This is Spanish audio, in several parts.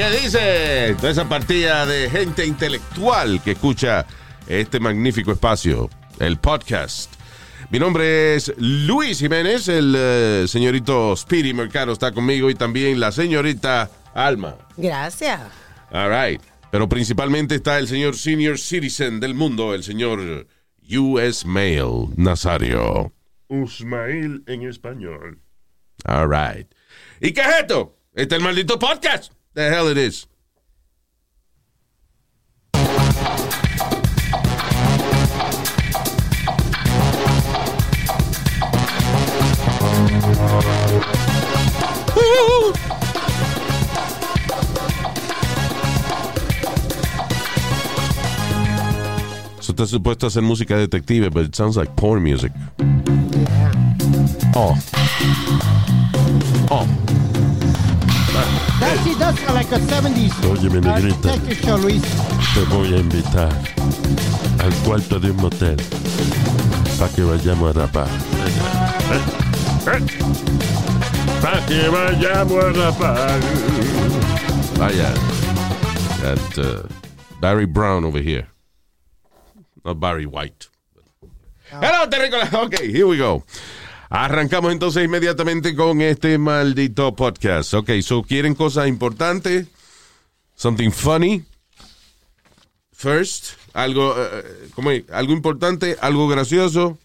¿Qué dice? Toda esa partida de gente intelectual que escucha este magnífico espacio, el podcast. Mi nombre es Luis Jiménez, el eh, señorito Speedy Mercado está conmigo y también la señorita Alma. Gracias. All right. Pero principalmente está el señor senior citizen del mundo, el señor US Mail Nazario. Usmail en español. All right. ¿Y qué es esto? Este es el maldito podcast. The hell it is. So está supuesto a hacer música detective, but it sounds like porn music. Oh. Oh. That she does like a 70s. Oye, mi uh, negrita. show, Luis. Te voy a invitar al cuarto de un motel para que vayamos a rapar. Para que vayamos a rapar. Vaya. Got uh, Barry Brown over here. Not Barry White. Hello, terrícola. Ok, here we go. Arrancamos entonces inmediatamente con este maldito podcast. Ok, so quieren cosas importantes, something funny, first, algo, eh, ¿cómo es? algo importante, algo gracioso.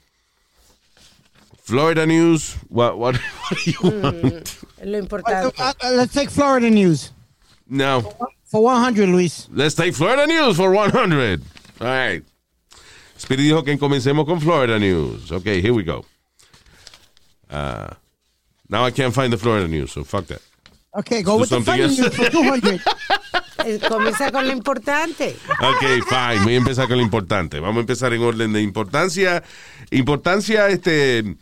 Florida news. What, what, what do you want? Lo Uh, importante. uh, let's take Florida news. No. For 100, Luis. Let's take Florida news for 100. All right. Speedy dijo que comencemos con Florida news. Okay, here we go. Uh, now I can't find the Florida news, so fuck that. Okay, go Do with the something funny else. news for 200. Eh, Comienza con lo importante. Ok, fine. Voy a empezar con lo importante. Vamos a empezar en orden de importancia. Importancia este,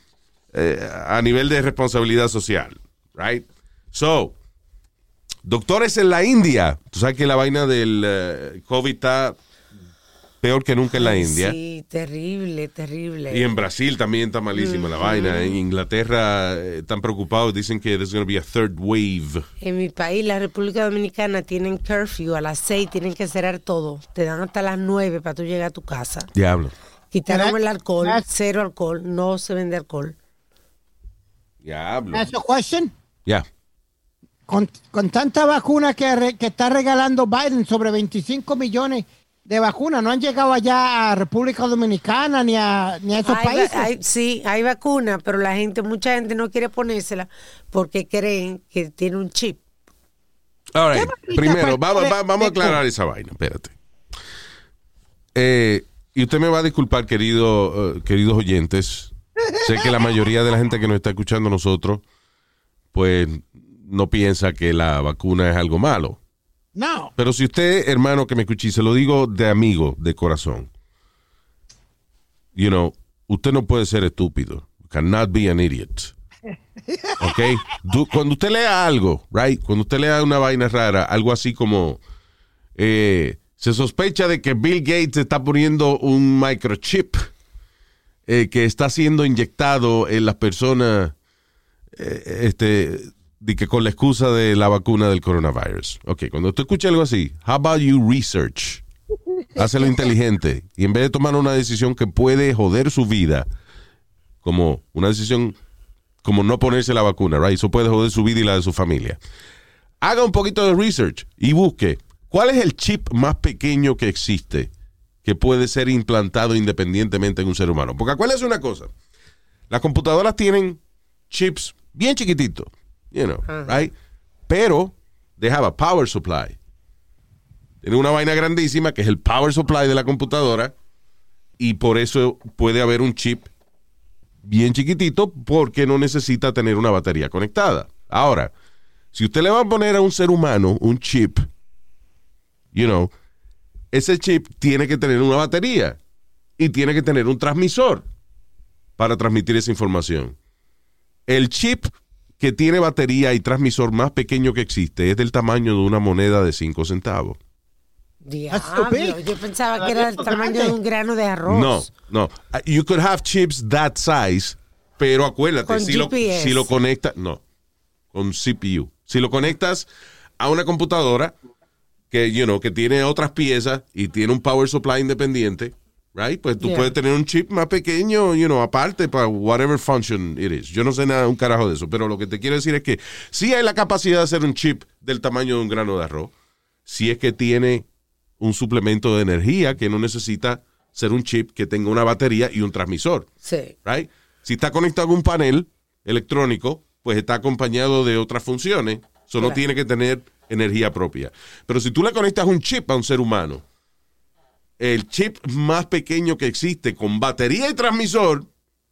eh, a nivel de responsabilidad social. Right? So, doctores en la India. Tú sabes que la vaina del eh, COVID está peor que nunca en la India. Sí, terrible, terrible. Y en Brasil también está malísima la vaina. En Inglaterra eh, están preocupados. Dicen que there's going to be a third wave. En mi país, la República Dominicana, tienen curfew a las 6, tienen que cerrar todo. Te dan hasta las 9 para tú llegar a tu casa. Diablo. Quitaron el alcohol, cero alcohol, no se vende alcohol. Diablo. That's a question. Ya. Con, con tanta vacuna que, re- que está regalando Biden, sobre 25 millones de vacunas, no han llegado allá a República Dominicana ni a, ni a esos Hay países. hay- sí, hay vacuna, pero la gente, mucha gente no quiere ponérsela porque creen que tiene un chip. All right. Primero, falta vamos, va- vamos a de- aclarar esa vaina. Espérate. Eh, y usted me va a disculpar, querido, eh, queridos oyentes. Sé que la mayoría de la gente que nos está escuchando a nosotros, pues no piensa que la vacuna es algo malo. No. Pero si usted, hermano, que me escuché, se lo digo de amigo, de corazón. You know, usted no puede ser estúpido. Cannot be an idiot. ¿Ok? Du- Cuando usted lea algo, right? Cuando usted lea una vaina rara, algo así como eh, se sospecha de que Bill Gates está poniendo un microchip eh, que está siendo inyectado en las personas eh, este, de que con la excusa de la vacuna del coronavirus. Ok, cuando usted escucha algo así, how about you research? Hácelo inteligente. Y en vez de tomar una decisión que puede joder su vida, como una decisión como no ponerse la vacuna, right? Eso puede joder su vida y la de su familia. Haga un poquito de research y busque cuál es el chip más pequeño que existe que puede ser implantado independientemente en un ser humano. Porque acuérdese una cosa, las computadoras tienen chips bien chiquititos, you know, right? Pero they have a power supply. Tiene una vaina grandísima que es el power supply de la computadora y por eso puede haber un chip bien chiquitito porque no necesita tener una batería conectada. Ahora, si usted le va a poner a un ser humano un chip, you know, ese chip tiene que tener una batería y tiene que tener un transmisor para transmitir esa información. El chip que tiene batería y transmisor más pequeño que existe es del tamaño de una moneda de 5 centavos. Diablo, yo pensaba que era el Eso tamaño de un grano de arroz. No, no. Uh, You could have chips that size, pero acuérdate, Con si lo, GPS. si lo conectas, no, con CPU. Si lo conectas a una computadora que, you know, que tiene otras piezas y tiene un power supply independiente, right? Pues tú Yeah. puedes tener un chip más pequeño, you know, aparte para whatever function it is. Yo no sé nada, un carajo de eso, pero lo que te quiero decir es que sí hay la capacidad de hacer un chip del tamaño de un grano de arroz, si es que tiene un suplemento de energía que no necesita ser un chip que tenga una batería y un transmisor, Sí. right? Si está conectado a un panel electrónico, pues está acompañado de otras funciones, eso no Claro. tiene que tener energía propia. Pero si tú le conectas un chip a un ser humano, el chip más pequeño que existe con batería y transmisor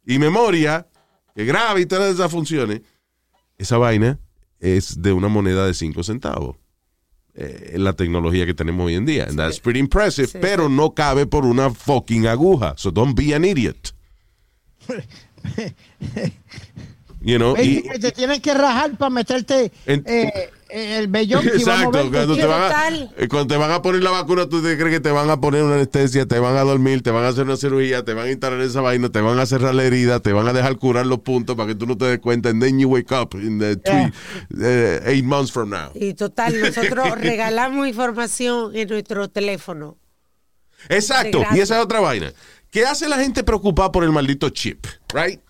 y memoria que graba y todas esas funciones, esa vaina es de una moneda de 5 centavos. Eh, la tecnología que tenemos hoy en día. And that's pretty impressive, Sí. pero no cabe por una fucking aguja. So don't be an idiot. you know, y- te tienen que rajar para meterte En- eh, el vellón. que a Exacto, cuando te, van a, eh, cuando te van a poner la vacuna, tú te crees que te van a poner una anestesia, te van a dormir, te van a hacer una cirugía, te van a instalar esa vaina, te van a cerrar la herida, te van a dejar curar los puntos para que tú no te des cuenta. And then you wake up in the three, eh, eight months from now. Y total, nosotros regalamos información en nuestro teléfono. Exacto, y esa es otra vaina. ¿Qué hace la gente preocupada por el maldito chip? Right?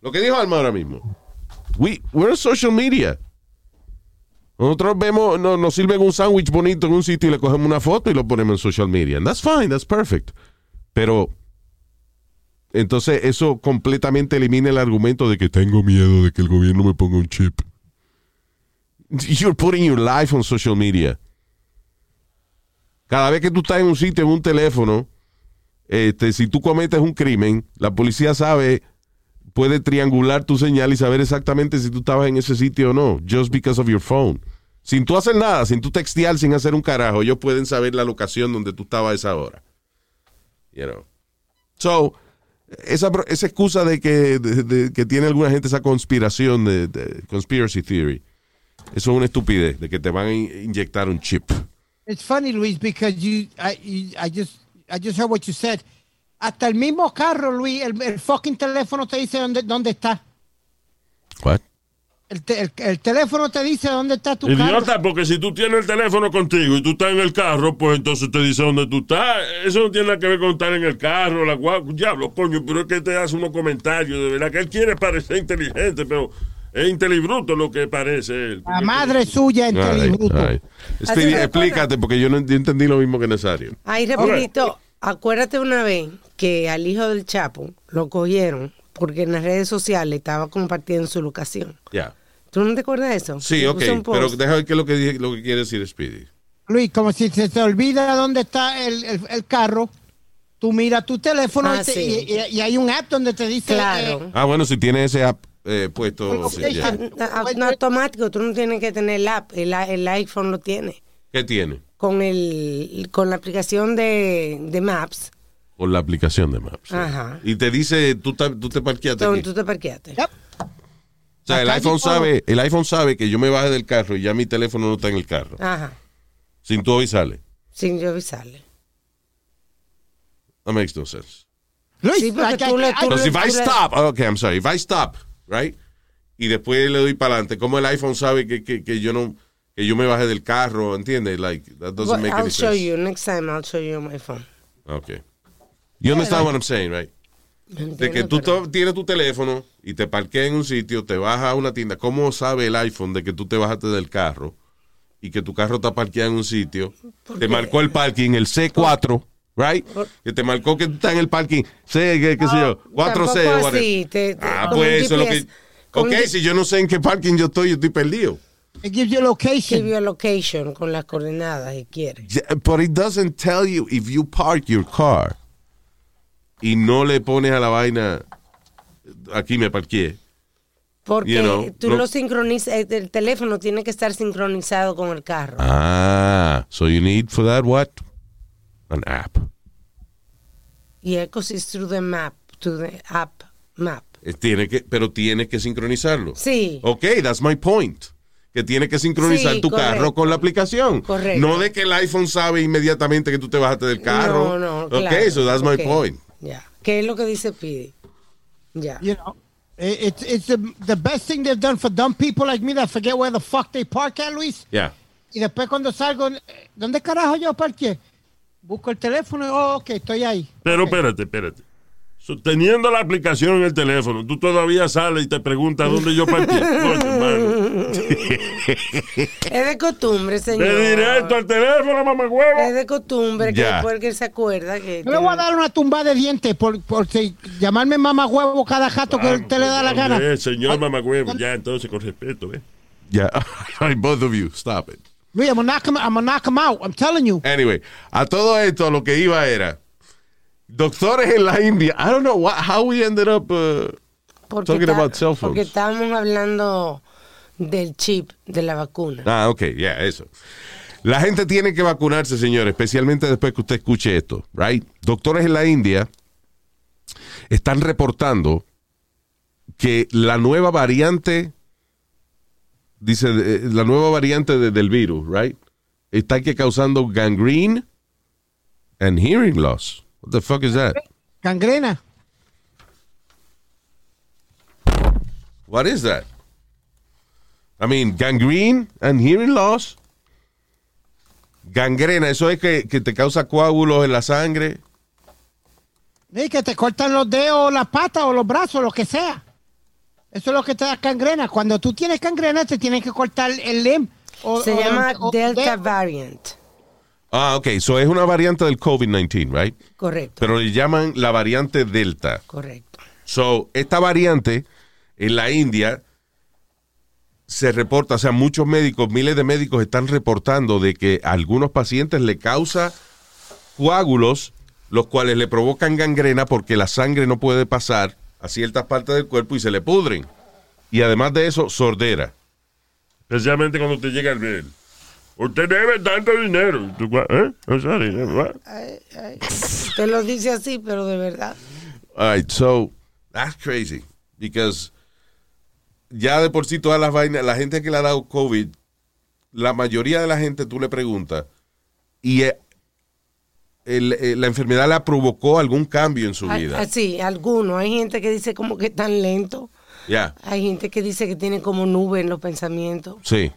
Lo que dijo Alma ahora mismo. We, we're on social media. Nosotros vemos, no, nos sirven un sándwich bonito en un sitio y le cogemos una foto y lo ponemos en social media. And that's fine, that's perfect. Pero entonces eso completamente elimina el argumento de que tengo miedo de que el gobierno me ponga un chip. You're putting your life on social media. Cada vez que tú estás en un sitio, en un teléfono, este, si tú cometes un crimen, la policía sabe, puede triangular tu señal y saber exactamente si tú estabas en ese sitio o no, just because of your phone. Sin tú hacer nada, sin tú textear, sin hacer un carajo, ellos pueden saber la locación donde tú estabas a esa hora. You know. So, esa, esa excusa de que, que tiene alguna gente esa conspiración de, conspiracy theory, eso es una estupidez, de que te van a in- inyectar un chip. It's funny, Luis, because you, I, I just, I just heard what you said. Hasta el mismo carro, Luis, el, el fucking teléfono te dice dónde, dónde está. What? El, te- el- el teléfono te dice dónde está tu carro. Idiota, porque si tú tienes el teléfono contigo y tú estás en el carro, pues entonces te dice dónde tú estás. Eso no tiene nada que ver con estar en el carro, la guagua. Diablo, coño, pero es que te hace unos comentarios. De verdad que él quiere parecer inteligente, pero es intelibruto lo que parece él. La madre suya Así- explícate, porque yo no ent- entendí lo mismo que Nazario. Ay, rapidito, acuérdate una vez que al hijo del Chapo lo cogieron porque en las redes sociales estaba compartiendo su locación. Ya. ¿Tú no te acuerdas de eso? Sí, ok, pero deja ver qué es lo que, dije- lo que quiere decir Speedy. Luis, como si se te olvida dónde está el, el- el carro, tú miras tu teléfono Ah, y, te- sí. y- y- y hay un app donde te dice... Claro. eh, Ah, bueno, si tiene ese app eh, puesto. sí, ya. A- a- no, automático, tú no tienes que tener el app, el, el iPhone lo tiene. ¿Qué tiene? Con el con la aplicación de, de Maps, Por la aplicación de Maps. sí. Ajá. Y te dice, tú, tú te parqueaste aquí. tú te parqueaste. yep. O sea, el iPhone, sabe, el iPhone sabe que yo me bajé del carro y ya mi teléfono no está en el carro. Ajá, Sin tú avisarle. sin yo avisarle. That makes no sense. Luis, Sí, porque tú le- tú if I tú stop, okay, I'm sorry, if I stop, right? Y después le doy para adelante, como el iPhone sabe que, que, que yo no, que yo me bajé del carro, ¿entiendes? Like, that doesn't Well, make I'll any show sense. you, next time I'll show you my phone. Okay. You understand what I'm saying, right? De que tú tienes tu teléfono y te parqueas en un sitio, te vas a una tienda. ¿Cómo sabe el iPhone de que tú te bajaste del carro y que tu carro está parqueado en un sitio? Te marcó el parking, el C4, right? Que te marcó que tú estás en el parking C, qué, qué sé yo, 4C. tampoco whatever. así, te- te- ah, con pues eso es lo GPS, que... con Ok, un- si yo no sé en qué parking yo estoy, yo estoy perdido. It gives you Give location. you a location con las coordenadas si quieres. Yeah, But it doesn't tell you if you park your car y no le pones a la vaina aquí me parqué. Porque You know, tú no- lo sincronizas, el, el teléfono tiene que estar sincronizado con el carro. Ah, so you need for that what? An app. Y it goes through the map, to the app map. Eh, Tiene que, pero tiene que sincronizarlo. Sí. Ok, that's my point. Que tiene que sincronizar Sí, tu correcto. carro con la aplicación. Correcto. No de que el iPhone sabe inmediatamente que tú te bajaste del carro. No, no, Ok, claro. so that's my point. ¿Qué es lo que dice Pidi? Ya. You know, it- it's it's the, the best thing they've done for dumb people like me that forget where the fuck they park at, Luis. Yeah. Y después cuando salgo, eh, ¿dónde carajo yo parqué? Busco el teléfono y, oh, ok, estoy ahí. Pero Ok. espérate, espérate. So, teniendo la aplicación en el teléfono, tú todavía sales y te preguntas dónde yo partí. Es de costumbre, señor. De directo al teléfono, mamá Es huevo. de costumbre que Ya. después que él se acuerda que... Yo le voy a dar una tumba de dientes por, por si- llamarme mamá huevo cada jato que usted le da la gana. Eh, señor mamá huevo, ya entonces con respeto, ¿ves? Yeah. All both of you, stop it. Luis, I'm gonna knock him, I'm gonna knock him out. I'm telling you. Anyway, a todo esto lo que iba era doctores en la India. I don't know what, how we ended up uh, talking está- about cell phones. Porque estábamos hablando del chip de la vacuna. Ah, ok, ya, eso. La gente tiene que vacunarse, señores, especialmente después que usted escuche esto, right? Doctores en la India están reportando que la nueva variante, dice, eh, la nueva variante de- del virus, right? Está que causando gangrene and hearing loss. What the fuck is that? Gangrena. What is that? I mean, gangrene and hearing loss. Gangrena, eso es que, que te causa coágulos en la sangre. Sí, que te cortan los dedos, las patas o los brazos, lo que sea. Eso es lo que te da gangrena. Cuando tú tienes gangrena, te tienen que cortar el limb. o- Se o- llama o- Delta dedo. Variant. Ah, ok, so es una variante del COVID-19, right? Correcto, Pero le llaman la variante Delta. correcto. So, esta variante en la India se reporta, o sea, muchos médicos, miles de médicos están reportando de que a algunos pacientes le causa coágulos, los cuales le provocan gangrena porque la sangre no puede pasar a ciertas partes del cuerpo y se le pudren. Y además de eso, sordera. Especialmente cuando te llega el bill. Usted debe tanto dinero. ¿Eh? Ay, ay. Usted lo dice así, pero de verdad. All right, so that's crazy because ya de por sí todas las vainas, la gente que le ha dado COVID, la mayoría de la gente tú le preguntas y eh, el- eh, la enfermedad la provocó algún cambio en su Ay, vida. Sí, algunos. Hay gente que dice como que tan lento. Ya, Hay gente que dice que tiene como nube en los pensamientos. sí.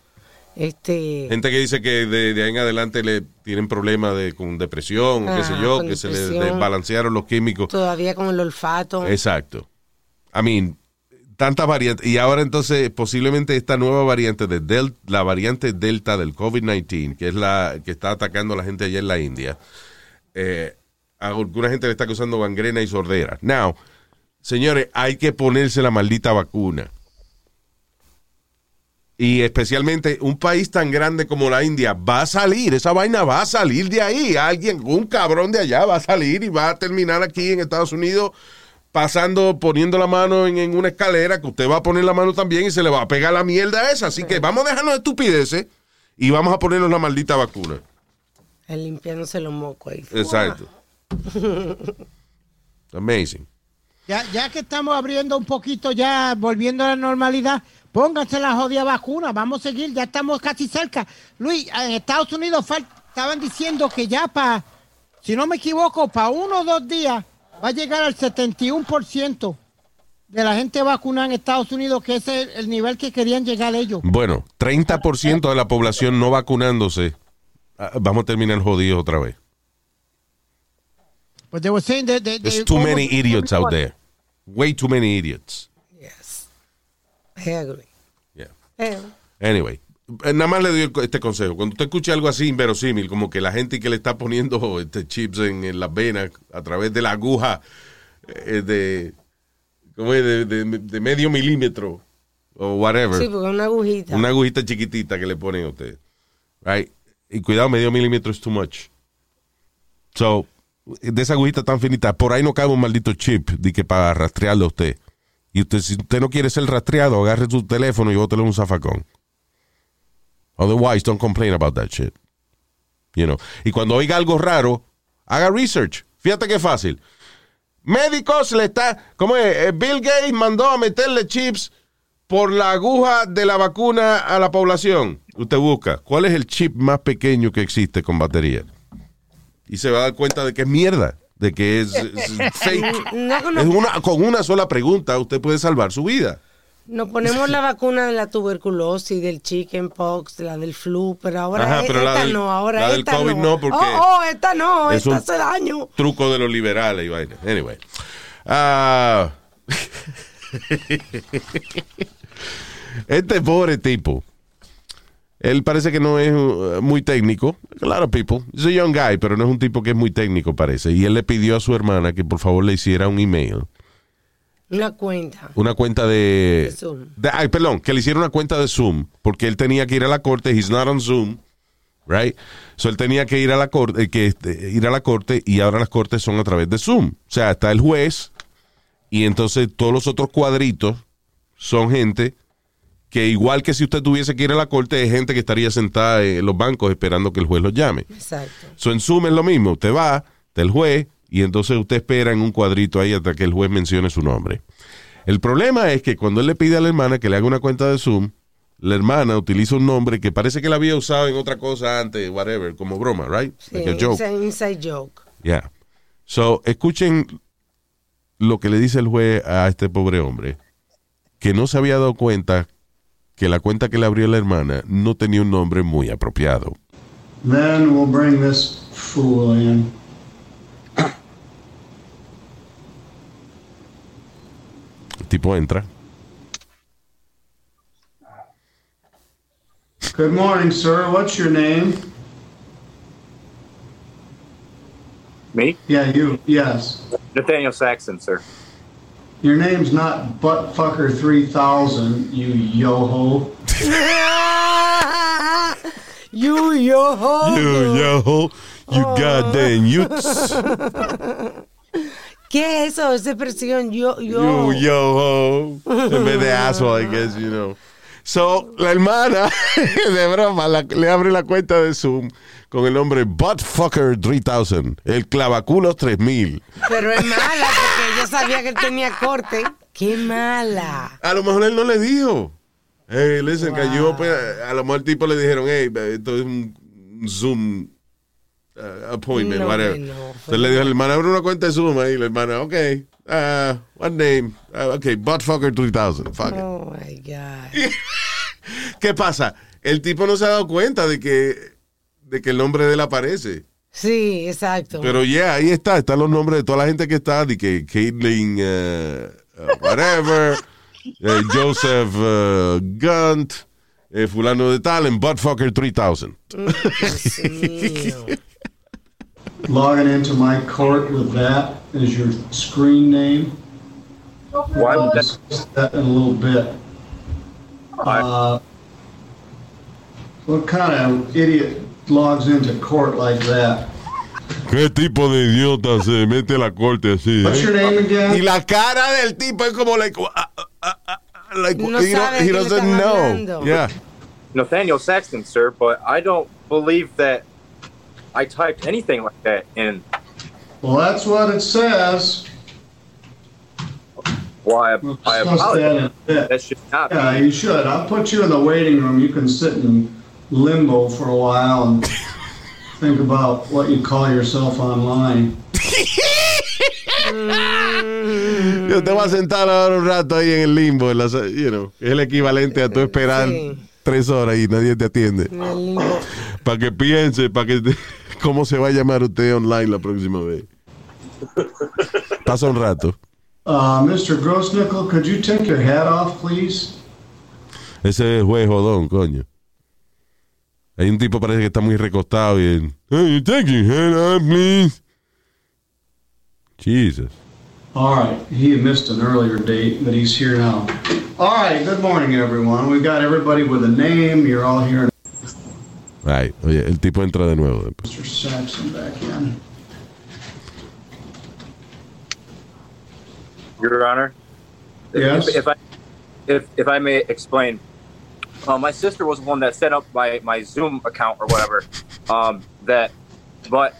Este, Gente que dice que de, de ahí en adelante le tienen problemas de, con depresión, o qué sé Ajá, yo, que se le desbalancearon los químicos. todavía con el olfato. Exacto. I mean, tantas variantes. Y ahora entonces posiblemente esta nueva variante de Delta, la variante Delta del COVID-19, que es la que está atacando a la gente allá en la India, eh, a alguna gente le está causando gangrena y sordera. Now, señores, hay que ponerse la maldita vacuna. Y especialmente un país tan grande como la India va a salir, esa vaina va a salir de ahí. Alguien, un cabrón de allá va a salir y va a terminar aquí en Estados Unidos pasando, poniendo la mano en, en una escalera, que usted va a poner la mano también y se le va a pegar la mierda esa. Así que vamos a dejarnos de estupideces y vamos a ponernos la maldita vacuna. El limpiándose los mocos ahí. Exacto. Amazing. Ya, ya que estamos abriendo un poquito, ya volviendo a la normalidad, pónganse la jodida vacuna. Vamos a seguir, ya estamos casi cerca. Luis, en Estados Unidos estaban diciendo que ya para, si no me equivoco, para uno o dos días va a llegar al 71% de la gente vacunada en Estados Unidos, que ese es el nivel que querían llegar ellos. Bueno, 30% de la población no vacunándose. Ah, Vamos a terminar jodidos otra vez. But they were saying that they- There's too many idiots out there. Way too many idiots. Yes. I agree. Yeah. Anyway, nada más le doy este consejo. Cuando usted escuche algo así inverosímil, como que la gente que le está poniendo este chips en, en las venas a través de la aguja eh, de, ¿cómo es? De, de- de medio milímetro o whatever. sí, porque una agujita. Una agujita chiquitita que le ponen a usted. Right? Y cuidado, medio milímetro es too much. So, de esa agujita tan finita, por ahí no cabe un maldito chip de que para rastrearlo a usted. Y usted, si usted no quiere ser rastreado, agarre su teléfono y bótele un zafacón. Otherwise, don't complain about that shit. You know. Y cuando oiga algo raro, haga research. Fíjate qué fácil. Médicos le está. ¿Cómo es? Eh, Bill Gates mandó a meterle chips por la aguja de la vacuna a la población. Usted busca. ¿Cuál es el chip más pequeño que existe con batería? Y se va a dar cuenta de que es mierda. De que es, es fake. No, no, Es una, con una sola pregunta usted puede salvar su vida. Nos ponemos la vacuna de la tuberculosis, del chickenpox, la del flu, pero ahora Ajá, e- pero la esta del- no, ahora la del esta COVID no, porque Oh, oh, esta no, es esta un- hace daño. Truco de los liberales y vaina. Anyway. Ah. este pobre tipo. Él parece que no es uh, muy técnico. A lot of people. He's a young guy, pero no es un tipo que es muy técnico, parece. Y él le pidió a su hermana que por favor le hiciera un email. Una cuenta. Una cuenta de... De Zoom. de- ay, perdón, que le hiciera una cuenta de Zoom. Porque él tenía que ir a la corte. He's not on Zoom. Right? So él tenía que ir a la corte, eh, que este, ir a la corte y ahora las cortes son a través de Zoom. O sea, está el juez y entonces todos los otros cuadritos son gente que igual que si usted tuviese que ir a la corte, es gente que estaría sentada en los bancos esperando que el juez los llame. Exacto. So en Zoom es lo mismo. Usted va, está el juez, y entonces usted espera en un cuadrito ahí hasta que el juez mencione su nombre. El problema es que cuando él le pide a la hermana que le haga una cuenta de Zoom, la hermana utiliza un nombre que parece que la había usado en otra cosa antes, whatever, como broma, right? Sí, Like a joke. it's an inside joke. Yeah. So, escuchen lo que le dice el juez a este pobre hombre, que no se había dado cuenta que la cuenta que le abrió la hermana no tenía un nombre muy apropiado. Then we'll bring this fool in. Tipo entra. Good morning, sir. What's your name? Me? Yeah, you. Yes. Nathaniel Saxon, sir. Your name's not Buttfucker 3000, you yo-ho. you yo ho. You, yo, you goddamn youths. ¿Qué es eso? Esa expresión yo yo. You, yo, En vez de asshole, I guess, you know. So, la hermana, de broma, la- le abre la cuenta de Zoom con el nombre Buttfucker 3000, el clavaculos 3000. Pero es mala porque ella sabía que él tenía corte. Qué mala. A lo mejor él no le dijo. Hey, listen, que yo, pues, a lo mejor el tipo le dijeron, hey, esto es un Zoom uh, appointment, No, whatever. no, Entonces le dijo a la hermana, abre una cuenta de Zoom ahí. La hermana, ok, uh, what name? Uh, ok, Buttfucker 3000, fuck it. Oh my God. ¿Qué pasa? El tipo no se ha dado cuenta de que, de que el nombre de él aparece. Sí, exacto. Pero ya, ahí está. Están los nombres de toda la gente que está. De que Caitlyn, uh, uh, whatever, eh, Joseph uh, Gunt, eh, fulano de tal, en Buttfucker 3000. Dios mío. Logging into my court with that as your screen name. Why would that? discuss that in a little bit. Uh, what kind of idiot logs into court like that? ¿Qué tipo de idiota se mete a la corte así? What's your name Y again? la cara del tipo es como like, uh, uh, uh, like No you know, sabe he doesn't know. hablando. Yeah. Nathaniel Saxon, sir, but I don't believe that I typed anything like that in. Well, that's what it says. Why, We'll I discuss that in apologize. That should not be. Yeah, you should. I'll put you in the waiting room. You can sit in limbo for a while and think about what you call yourself online. Yo te voy a sentar ahora un rato ahí en el limbo, en la you know, es el equivalente a tú esperar Sí. tres horas y nadie te atiende. En el limbo. Para que piense, para que te- cómo se va a llamar usted online la próxima vez. Pasa un rato. Uh, Mr. Grossnickel, could you take your hat off, please? Ese es juez jodón, coño. Hay un tipo parece que está muy recostado y él, hey, you take your head off, please. Jesus. All right, he missed an earlier date, but he's here now. All right, good morning, everyone. We've got everybody with a name. You're all here. Ay, oye, el tipo entra de nuevo. después. Mr. Saxon back in. Your Honor, Yes. If, if I if if I may explain, uh, my sister was the one that set up my my Zoom account or whatever. Um, that, but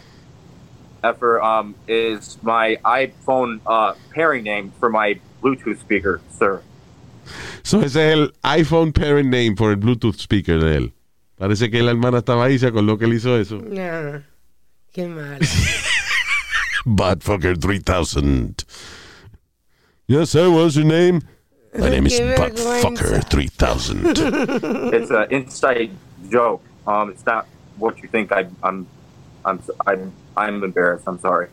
Effer um is my iPhone uh pairing name for my Bluetooth speaker, sir. So ese es el iPhone pairing name for el Bluetooth speaker de él. Parece que la hermana estaba ahí se acordó que él hizo eso. Ah, qué mal. Buttfucker 3000. Yes, sir, what's your name? My name is Buttfucker 3000. It's an inside joke. Um, it's not what you think. I, I'm, I'm, I'm, I'm embarrassed. I'm sorry.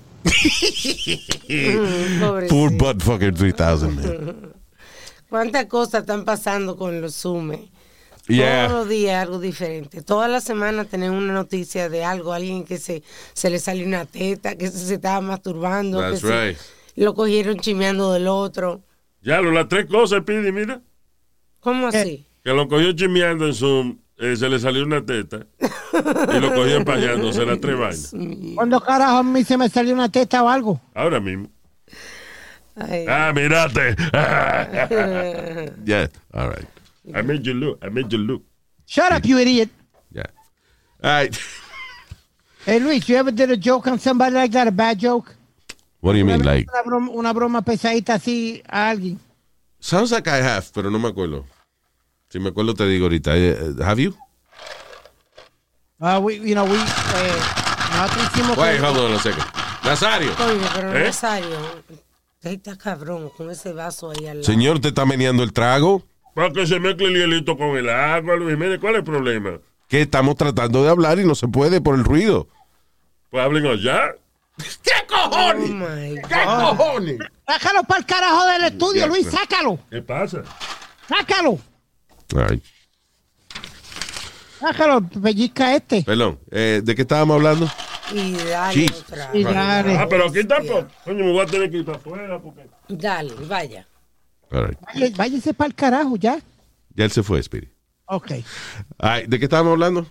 Mm, Poor. Buttfucker 3000, man. ¿Cuántas cosas están pasando con los Zoom? Yeah. Todos los días algo diferente. Toda la semana tenemos una noticia de algo, alguien que se, se le salió una teta, que se, se estaba masturbando, que That's se- right. lo cogieron chimeando del otro. Ya, las tres cosas, Pidi, mira. ¿Cómo así? Que lo cogió chimeando en Zoom, eh, se le salió una teta. y lo cogió empallándose las tres vainas. ¿Cuándo carajo a mí se me salió una teta o algo? Ahora mismo. Ay. Ah, mirate. Yeah, all right. I made you look. I made you look. Shut up, you idiot. Yeah. All right. Hey, Luis, you ever did a joke on somebody like that, a bad joke? What do you mean, like? Una broma, una broma pesadita así a alguien. Sounds like I have, pero no me acuerdo. Si me acuerdo te digo ahorita. Eh, have you? Uh, we, you know, we, eh, nosotros hicimos... Wait, hold on a second. Nazario. Coño, pero ¿Eh? Nazario, ahí está cabrón con ese vaso ahí al lado. Señor, ¿te está meneando el trago? Para que se mezcle el hielito con el agua, Luis. Mire, ¿cuál es el problema? Que estamos tratando de hablar y no se puede por el ruido. Pues hablen allá. Oh my God. cojones? Sácalo para el carajo del estudio, Luis, sácalo. ¿Qué pasa? Sácalo. Right. Sácalo, pellizca este. Perdón, eh, ¿de qué estábamos hablando? Y dale otra. Y dale. Ah, pero aquí tampoco. Coño, me voy a tener que ir para afuera porque... Dale, vaya. Right. Váyase- Váyase para el carajo ya. Ya él se fue, Speedy. Ok. ¿De qué estábamos hablando?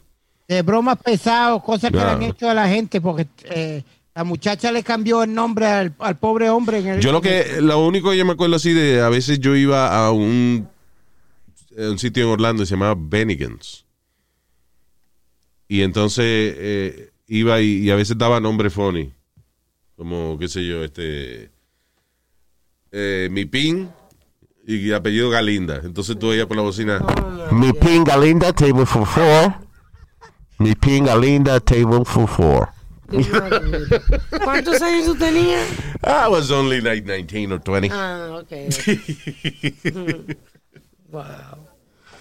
De bromas pesadas, cosas que le han hecho a la gente, porque eh, la muchacha le cambió el nombre al, al pobre hombre. En el, Yo lo que, lo único que yo me acuerdo así de, a veces yo iba a un, a un sitio en Orlando que se llamaba Bennigan's. Y entonces eh, iba y, y a veces daba nombre funny. Como, qué sé yo, este, eh, mi pin y apellido Galinda. Entonces tú veías por la bocina. Mi pinga linda, table for four. Mi pinga linda, table for four. ¿Cuántos años tú tenías? I was only like 19 or 20. Ah, ok. wow.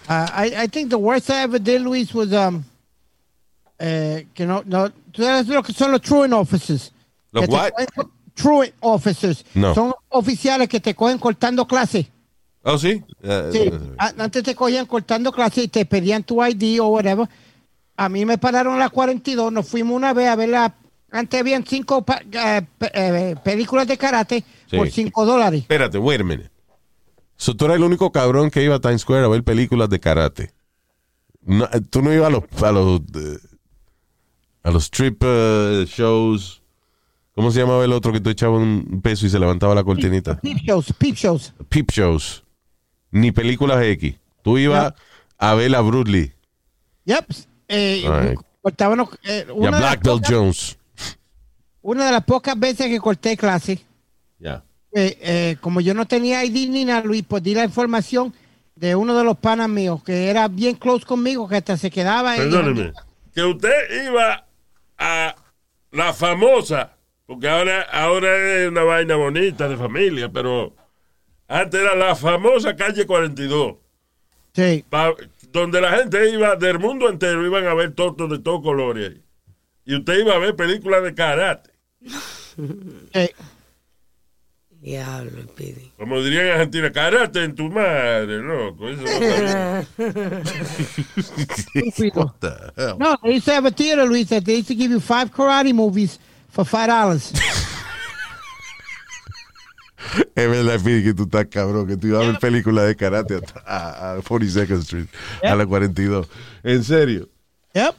Uh, I, I think the worst I ever did, Luis, was um, eh, que no, no, tú sabes lo que son los truant officers. ¿Los what? cogen- Truant officers. No. Son oficiales que te cogen cortando clase. Oh, sí. Sí. eh, A- Antes te cogían cortando clase y te pedían tu ID o whatever. A mí me pararon a las 42. Nos fuimos una vez a ver la. Antes habían cinco pa- eh, eh, películas de karate Sí. por 5 dólares. Espérate, wait a minute. So, tú eras el único cabrón que iba a Times Square a ver películas de karate. No, eh, tú no ibas a los a los, a los strip shows. ¿Cómo se llamaba el otro que tú echabas un peso y se levantaba la cortinita? Peep shows, peep shows. Peep shows. Ni películas X. Tú ibas a ver a Bruce Lee Yep. Eh, Right. eh, y a una, Black Belt Jones. una de las pocas veces que corté clase, Ya. eh, eh, como yo no tenía ID ni nada, Luis, pues di la información de uno de los panas míos que era bien close conmigo, que hasta se quedaba en- Perdóneme. Que usted iba a la famosa, porque ahora, ahora es una vaina bonita de familia, pero antes era la famosa calle 42, Sí. pa- donde la gente iba del mundo entero, iban a ver tortos de todos colores. ahí. Y usted iba a ver películas de karate. sí. Diablo, Pidi. Como dirían en Argentina, karate en tu madre, loco. Eso no está bien. Estúpido. The hell? No, they used to have a theater, Luis, that they used to give you five karate movies for five dollars. Es verdad, Fidi, que tú estás cabrón, que tú ibas a ver películas de karate a, a 42nd Street, a la 42. En serio. yep.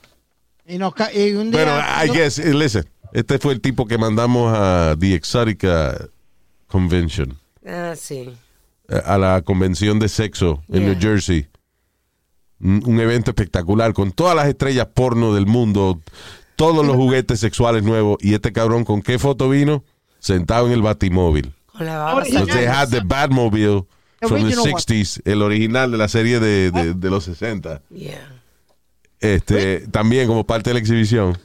Y, nos ca- y un día, Bueno, I guess, eh, listen, este fue el tipo que mandamos a The Exotica Convention. Ah, sí. a la convención de sexo en New Jersey. Un, un evento espectacular con todas las estrellas porno del mundo, todos los juguetes sexuales nuevos. Y este cabrón, ¿con qué foto vino? Sentado en el batimóvil. So they had the Batmobile from the Original one. 60s, el original de la serie de, de- de los 60. Yeah. Este, también como parte de la exhibición.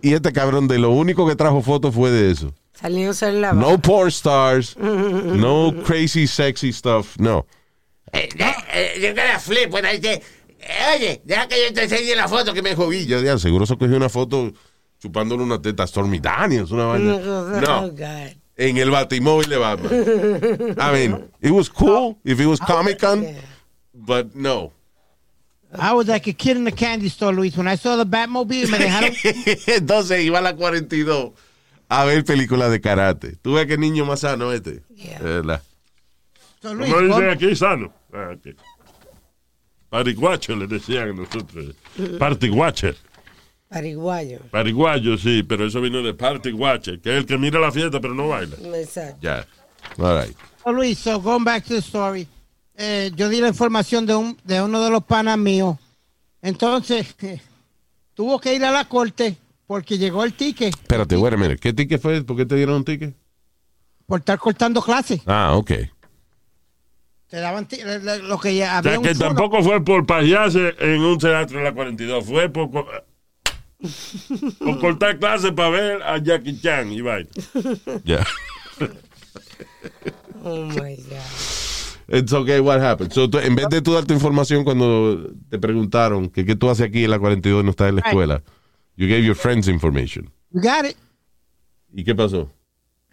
Y este cabrón de lo único que trajo fotos fue de eso. La No porn stars, no crazy sexy stuff, no. Eh, Yo que la flip, pues oye, deja que yo te enseñe la foto que me jodí. Yo, ya, seguro se cogió una foto chupándole una teta a Stormy Daniels, una vaina. Oh, No, God. En el batimóvil de Batman. I mean, it was cool if it was Comic Con, but no. I was like a kid in the candy store, Luis. When I saw the Batmobile, me dejaron. Entonces iba a la 42 a ver películas de karate. Tú ves que niño más sano este. ¿Verdad? So, Luis, dicen aquí, sano. Ah, ok. Pariguacho le decían a nosotros. Partiguache. Pariguayo. Pariguayo, sí, pero eso vino de partiguache, que es el que mira la fiesta pero no baila. Exacto. Ya. All right. so, Luis, so going back to the story. Eh, yo di la información de, un, de uno de los panas míos. Entonces, tuvo que ir a la corte porque llegó el ticket Espérate, wait a minute. ¿Qué ticket fue? ¿Por qué te dieron un ticket? por estar cortando clases. Ah, ok. Te daban lo que ya O había sea, que tampoco fue por pasearse en un teatro en la 42, fue por, por cortar clases para ver a Jackie Chan y vaina. Ya. Oh my God. It's okay, what happened? So, tú- en vez de tú darte información cuando te preguntaron que qué tú haces aquí en la 42 y no estás en la Right. escuela, you gave your friends information. You got it. ¿Y qué pasó?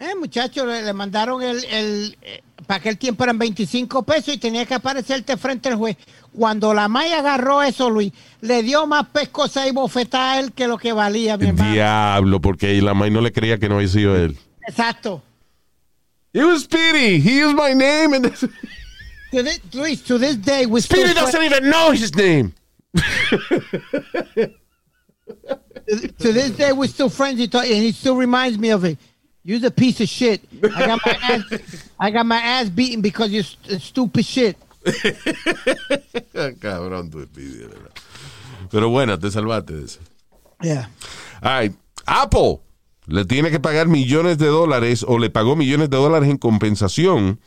Eh, muchacho, le, le mandaron el, el eh, para aquel tiempo eran 25 pesos y tenía que aparecerte frente al juez. Cuando la Maya agarró eso, Luis, le dio más pescosa y bofetada a él que lo que valía, mi hermano. Diablo, porque la May no le creía que no había sido él. Exacto. It was Speedy. He used my name and To this, Luis, to this day, we still Speedy doesn't even know his name. to this day we're still friends. And he still reminds me of it. You're a piece of shit. I got my ass, I got my ass beaten because you're st- stupid shit. Cabrón, Speedy, de verdad. Pero bueno, te salvaste de eso. Yeah. All right. Apple le tiene que pagar millones de dólares o le pagó millones de dólares en compensación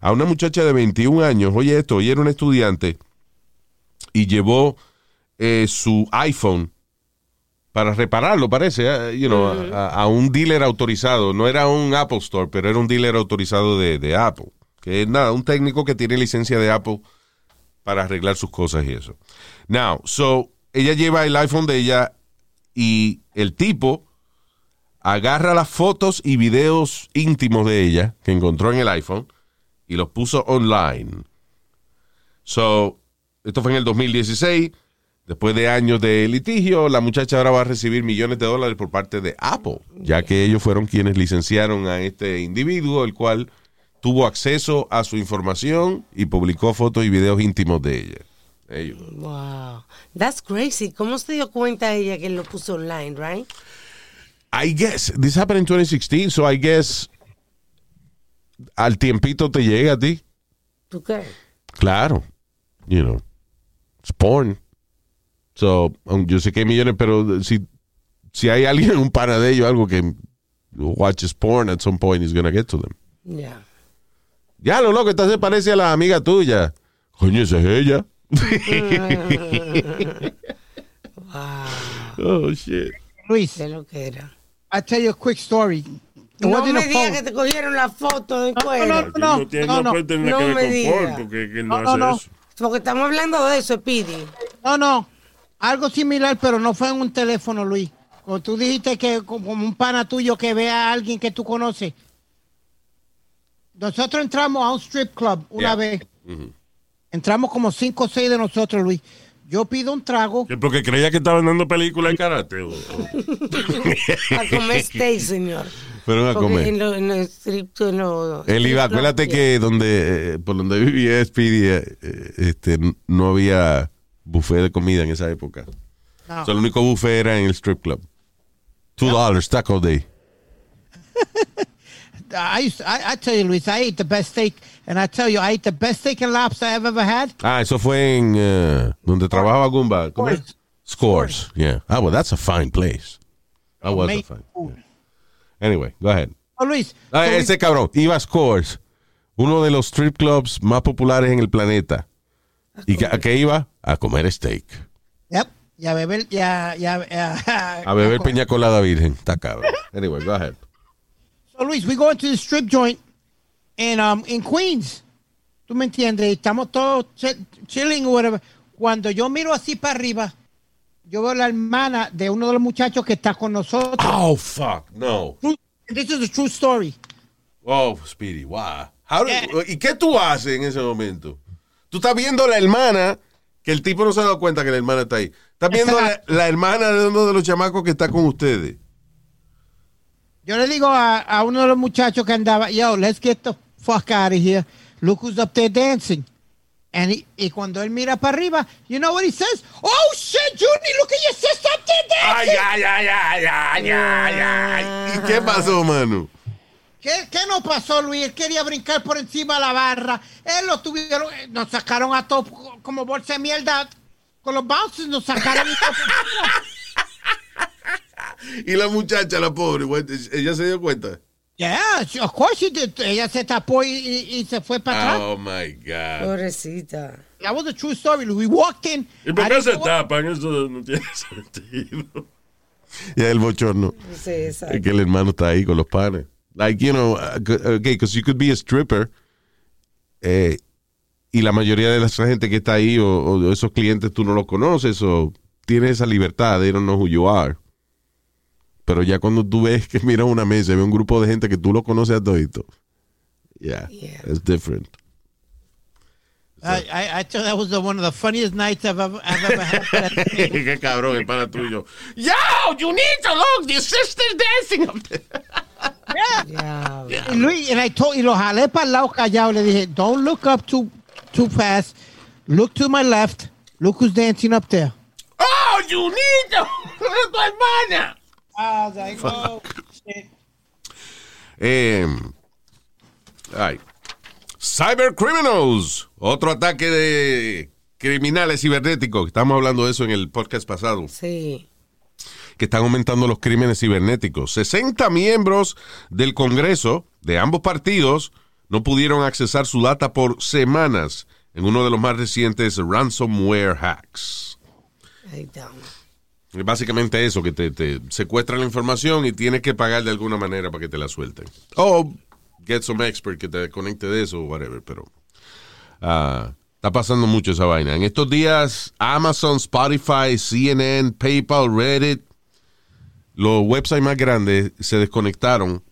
a una muchacha de 21 años. Oye esto, ella era una estudiante y llevó eh, su iPhone para repararlo, parece, eh, you know, a, a un dealer autorizado. No era un Apple Store, pero era un dealer autorizado de, de Apple. Que es nada, un técnico que tiene licencia de Apple para arreglar sus cosas y eso. Now, so, ella lleva el iPhone de ella y el tipo agarra las fotos y videos íntimos de ella que encontró en el iPhone y los puso online. So, esto fue en el 2016. Después de años de litigio, la muchacha ahora va a recibir millones de dólares por parte de Apple, ya que ellos fueron quienes licenciaron a este individuo, el cual tuvo acceso a su información y publicó fotos y videos íntimos de ella. Ellos. Wow. That's crazy. ¿Cómo se dio cuenta ella que lo puso online, right? I guess this happened in 2016, so I guess al tiempito te llega a ti. ¿Tú qué? Claro, you know, it's porn. So, um, yo sé que hay millones, pero si, si hay alguien, un pana de ellos, algo que watches porn at some point is gonna get to them. Yeah. Ya, lo loco, esta se parece a la amiga tuya. Coño, esa es ella. oh, shit. Luis, ¿Qué lo que era? I'll tell you a quick story. It No me digas que te cogieron la foto de cuero. no, no, no, no, puede tener no que me porque no, No, no, no. Porque estamos hablando de eso, Speedy. No, no. Algo similar, pero no fue en un teléfono, Luis. Como tú dijiste que como un pana tuyo que vea a alguien que tú conoces. Nosotros entramos a un strip club una Yeah. vez. Entramos como cinco o seis de nosotros, Luis. Yo pido un trago. Que porque creía que estaban dando películas de karate. A comer steak, señor. Pero a comer. en lo, en lo strip- en lo- Él iba, acuérdate que donde, eh, por donde vivía Speedy, eh, eh, este, no había buffet de comida en esa época. No. O sea, el único buffet era en el strip club. Two dollars, taco day. I used to, I, I tell you, Luis, I ate the best steak, and I tell you, I ate the best steak and lobster I've ever had. Ah, eso fue en eh, donde trabajaba Gumba. ¿Cómo es? Scores. Yeah. Ah, well, that's a fine place. That was a fine. Anyway, go ahead. Oh, Luis. Ah, so ese cabrón, iba a Scores, uno de los strip clubs más populares en el planeta. ¿Y que- a qué iba? A comer steak. Yep. Ya beber, ya, ya, ya. A beber peña colada virgen. Está cabrón. Anyway, go ahead. So, Luis, we go into the strip joint in, um, in Queens. ¿Tú me entiendes? Estamos todos ch- chilling o whatever. Cuando yo miro así para arriba, yo veo la hermana de uno de los muchachos que está con nosotros. Oh, fuck. No. This is a true story. Oh, Speedy, wow. How do- ¿Y qué tú haces en ese momento? Tú estás viendo la hermana, que el tipo no se ha dado cuenta que la hermana está ahí. Estás viendo la, la hermana de uno de los chamacos que está con ustedes. Yo le digo a, a uno de los muchachos que andaba, yo, let's get the fuck out of here. Look who's up there dancing. And he- y cuando él mira para arriba, you know what he says? Oh shit, Judy, look at your sister up there Ay, dancing. ay, ay, ay, ay, ay, ay. ¿Y qué pasó, mano? ¿Qué, ¿Qué nos pasó, Luis? Él quería brincar por encima de la barra. Él lo tuvieron, eh, nos sacaron a todos como bolsa de mierda. Con los bouncers nos sacaron y la muchacha, la pobre, ella se dio cuenta. Yeah, of course she did. Ella se tapó y, y- y se fue para atrás. Oh, my God. Pobrecita. That was a true story. We walked in. ¿Y por qué se tapan? Eso no tiene sentido. Ya el bochorno. Sí, exacto. Es que el hermano está ahí con los panes. Like, you know, uh, okay, because you could be a stripper. eh, y la mayoría de la gente que está ahí o, o esos clientes tú no los conoces o tienes esa libertad. They don't know who you are. Pero ya cuando tú ves que mira una mesa y ve un grupo de gente que tú lo conoces a todito. Yeah, Yeah. it's different. I, I, I tell you, that was the, one of the funniest nights I've ever, I've ever had. Qué cabrón, el pana tuyo. Yo, to look, your sister's dancing up there. Yeah, y Luis, and I told, y lo jalé para el lado callado. Le dije, don't look up too, too fast. Look to my left. Look who's dancing up there. ¡Oh, Junito! ¡Es tu hermana! I was like, oh, shit. Eh, ay. Cyber Criminals, otro ataque de criminales cibernéticos. Estamos hablando de eso en el podcast pasado, Sí. que están aumentando los crímenes cibernéticos. 60 miembros del Congreso de ambos partidos no pudieron accesar su data por semanas en uno de los más recientes ransomware hacks. Ahí. Es Básicamente eso, que te, te secuestran la información y tienes que pagar de alguna manera para que te la suelten. O get some expert que te conecte de eso o whatever, pero ah, está pasando mucho esa vaina. En estos días, Amazon, Spotify, CNN, PayPal, Reddit, los websites más grandes se desconectaron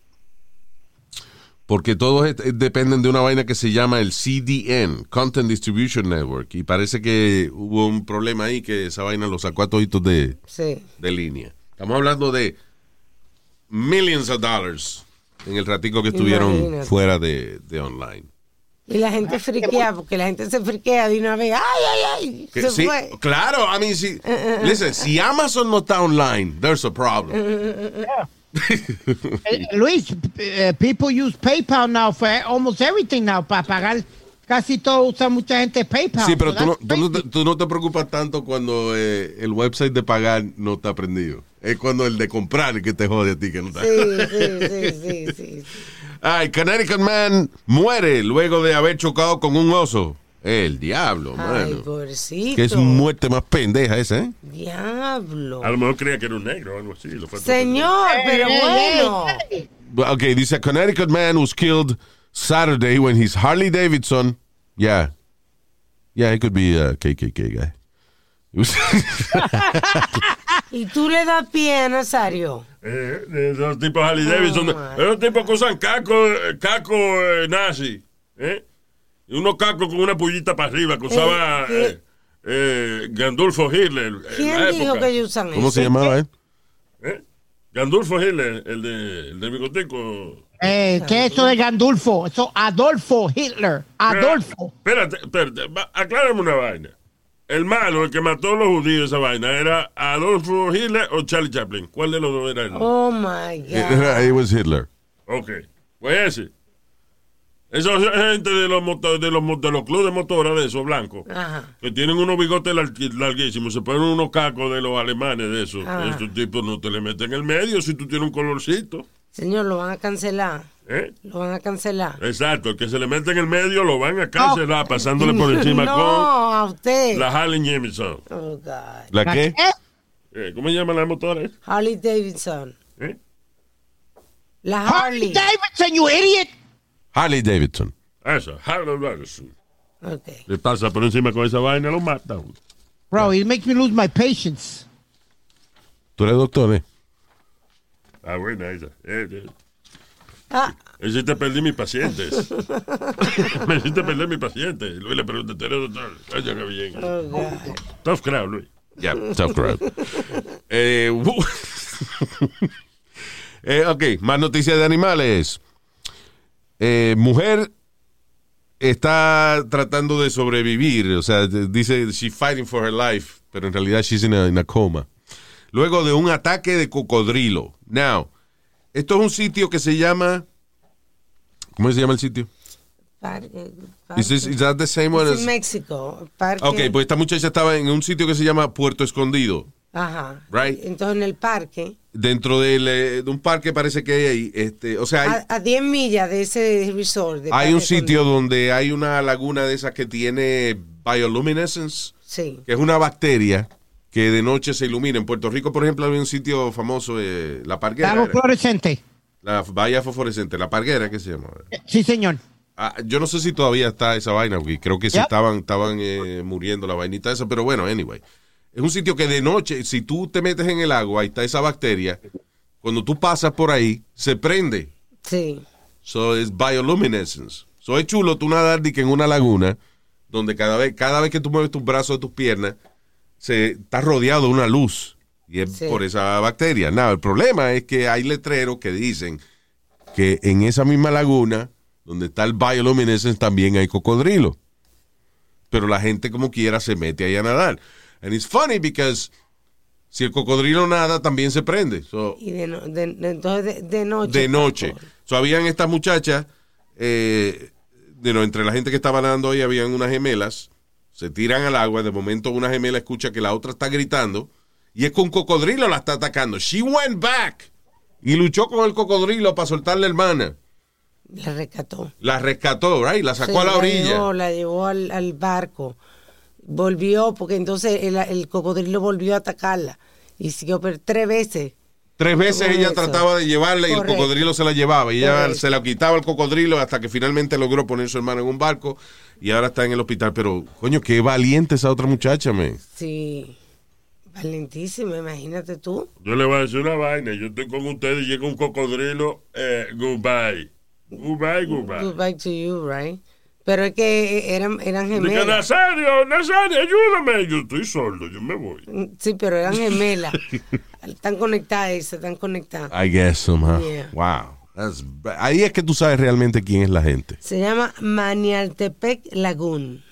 porque todos dependen de una vaina que se llama el CDN, Content Distribution Network, y parece que hubo un problema ahí que esa vaina lo sacó a toditos de, Sí. de línea. Estamos hablando de millions of dollars en el ratico que estuvieron Imagínate. fuera de, de online. Y la gente friquea, porque la gente se friquea de una vez. ¡Ay, ay, ay! Que Se sí, fue. claro, I mean, si, listen, si Amazon no está online, there's a problem. Eh, Luis, eh, people use PayPal now for almost everything now. Para pagar casi todo usa mucha gente PayPal. Sí, pero So tú no, tú, no te, tú no te preocupas tanto cuando eh, el website de pagar no está prendido. Es cuando el de comprar el que te jode a ti que no está. Sí, sí, sí, sí, sí. Ay, Connecticut Man muere luego de haber chocado con un oso. El diablo, Ay, mano. pobrecito. Que es muerte más pendeja esa, ¿eh? Diablo. A lo mejor creía que era un negro o algo así. Lo fue Señor, pero Hey, bueno. hey, Ok, dice a Connecticut man was killed Saturday when his Harley Davidson. Yeah. Yeah, it could be a KKK guy. Y tú le das pie a Nazario. Eh, esos tipos Harley Davidson. esos tipos que usan caco, eh, caco eh, nazi. ¿eh? Y unos cacos con una pullita para arriba que usaba eh, eh, Gandulfo Hitler. en la ¿Quién dijo época. que ellos usan ¿Cómo eso? se llamaba, eh? ¿Eh? Gandulfo Hitler, el de, el de bigotico. Eh, ¿Qué es eso de Gandulfo? Eso, Adolfo Hitler. Adolfo. Espérate, espérate. Aclárame una vaina. El malo, el que mató a los judíos, esa vaina, ¿era Adolfo Hitler o Charlie Chaplin? ¿Cuál de los dos era él? Oh my God. It, it was Hitler. Ok. Pues ese. Esa gente de los, moto- de los, de los clubes de motora de esos blancos, Ajá. que tienen unos bigotes larguísimos, se ponen unos cacos de los alemanes de esos. Ah. Estos tipos no te le meten en el medio si tú tienes un colorcito. Señor, lo van a cancelar. ¿Eh? Lo van a cancelar. Exacto, el que se le mete en el medio lo van a cancelar pasándole por encima no, con a usted. la Harley Davidson. Oh, God. ¿La qué? Eh, ¿Cómo se llaman las motores? Harley Davidson. ¿Eh? La Harley. Davidson, you idiot. Harley Davidson. Esa, Harley Davidson. Ok. Le pasa por encima con esa vaina, lo mata. Bro, it makes me lose my patience. ¿Tú eres doctor, eh? Ah, buena esa. Eh, eh. Ah, Me hiciste perder mis pacientes. Me hiciste perder mis pacientes. Luis le pregunté, ¿tú eres doctor? Qué bien. oh. Tough crowd, Luis. Yeah, tough crowd. eh, wu- eh, ok, más noticias de animales. Eh, mujer está tratando de sobrevivir, o sea, dice she's fighting for her life, pero en realidad she's in a, in a coma. Luego de un ataque de cocodrilo. Now, esto es un sitio que se llama ¿Cómo se llama el sitio? Parque, Is, this- is that the same one Es as- en México. Parque. Ok, pues esta muchacha estaba en un sitio que se llama Puerto Escondido. Ajá. Right. Entonces en el parque, Dentro eh, de un parque parece que hay ahí, este, o sea, hay, a, a 10 millas de ese resort. de hay un Parque sitio Escondido. donde hay una laguna de esas que tiene bioluminescence, Sí. que es una bacteria que de noche se ilumina. En Puerto Rico, por ejemplo, hay un sitio famoso, eh, La Parguera. Era. fluorescente. La bahía fosforescente, La Parguera, ¿qué se llama? Sí, señor. Ah, yo no sé si todavía está esa vaina, porque creo que Yep. estaban, estaban eh, muriendo la vainita esa, pero bueno, anyway. Es un sitio que de noche, si tú te metes en el agua, ahí está esa bacteria, cuando tú pasas por ahí, se prende. Sí. So es bioluminescence. So es chulo tú nadar di que en una laguna donde cada vez, cada vez que tú mueves tus brazos o tus piernas, se está rodeado de una luz. Y es Sí. por esa bacteria. Nada, el problema es que hay letreros que dicen que en esa misma laguna, donde está el bioluminescence, también hay cocodrilo. Pero la gente como quiera se mete ahí a nadar. And it's funny because si el cocodrilo nada, también se prende. So, Y de, no- de- de- entonces de, de noche. de noche. So, habían estas muchachas, eh, de no, entre la gente que estaba nadando ahí, habían unas gemelas, se tiran al agua, de momento una gemela escucha que la otra está gritando, y es que un cocodrilo la está atacando. She went back y luchó con el cocodrilo para soltar la hermana. La rescató. La rescató, right? La sacó Sí, a la orilla. llevó, la llevó al, al barco. Volvió, porque entonces el, el cocodrilo volvió a atacarla. Y siguió pero tres veces. Tres veces ella eso. trataba de llevarla y el cocodrilo se la llevaba. Y ella Correcto. se la quitaba el cocodrilo hasta que finalmente logró poner su hermano en un barco y ahora está en el hospital. Pero, coño, qué valiente esa otra muchacha, man. Sí. Valentísima, imagínate tú. Yo le voy a decir una vaina. Yo estoy con ustedes y llega un cocodrilo. Eh, goodbye. Goodbye, goodbye. Goodbye to you, right? Pero es que eran, eran Dice, gemelas. Nazario, Nazario, ayúdame. Yo estoy sordo, yo me voy. Sí, pero eran gemelas. están conectadas, están conectadas. I guess somehow. Yeah. Wow. That's- ahí es que tú sabes realmente quién es la gente. Se llama Manialtepec Lagoon.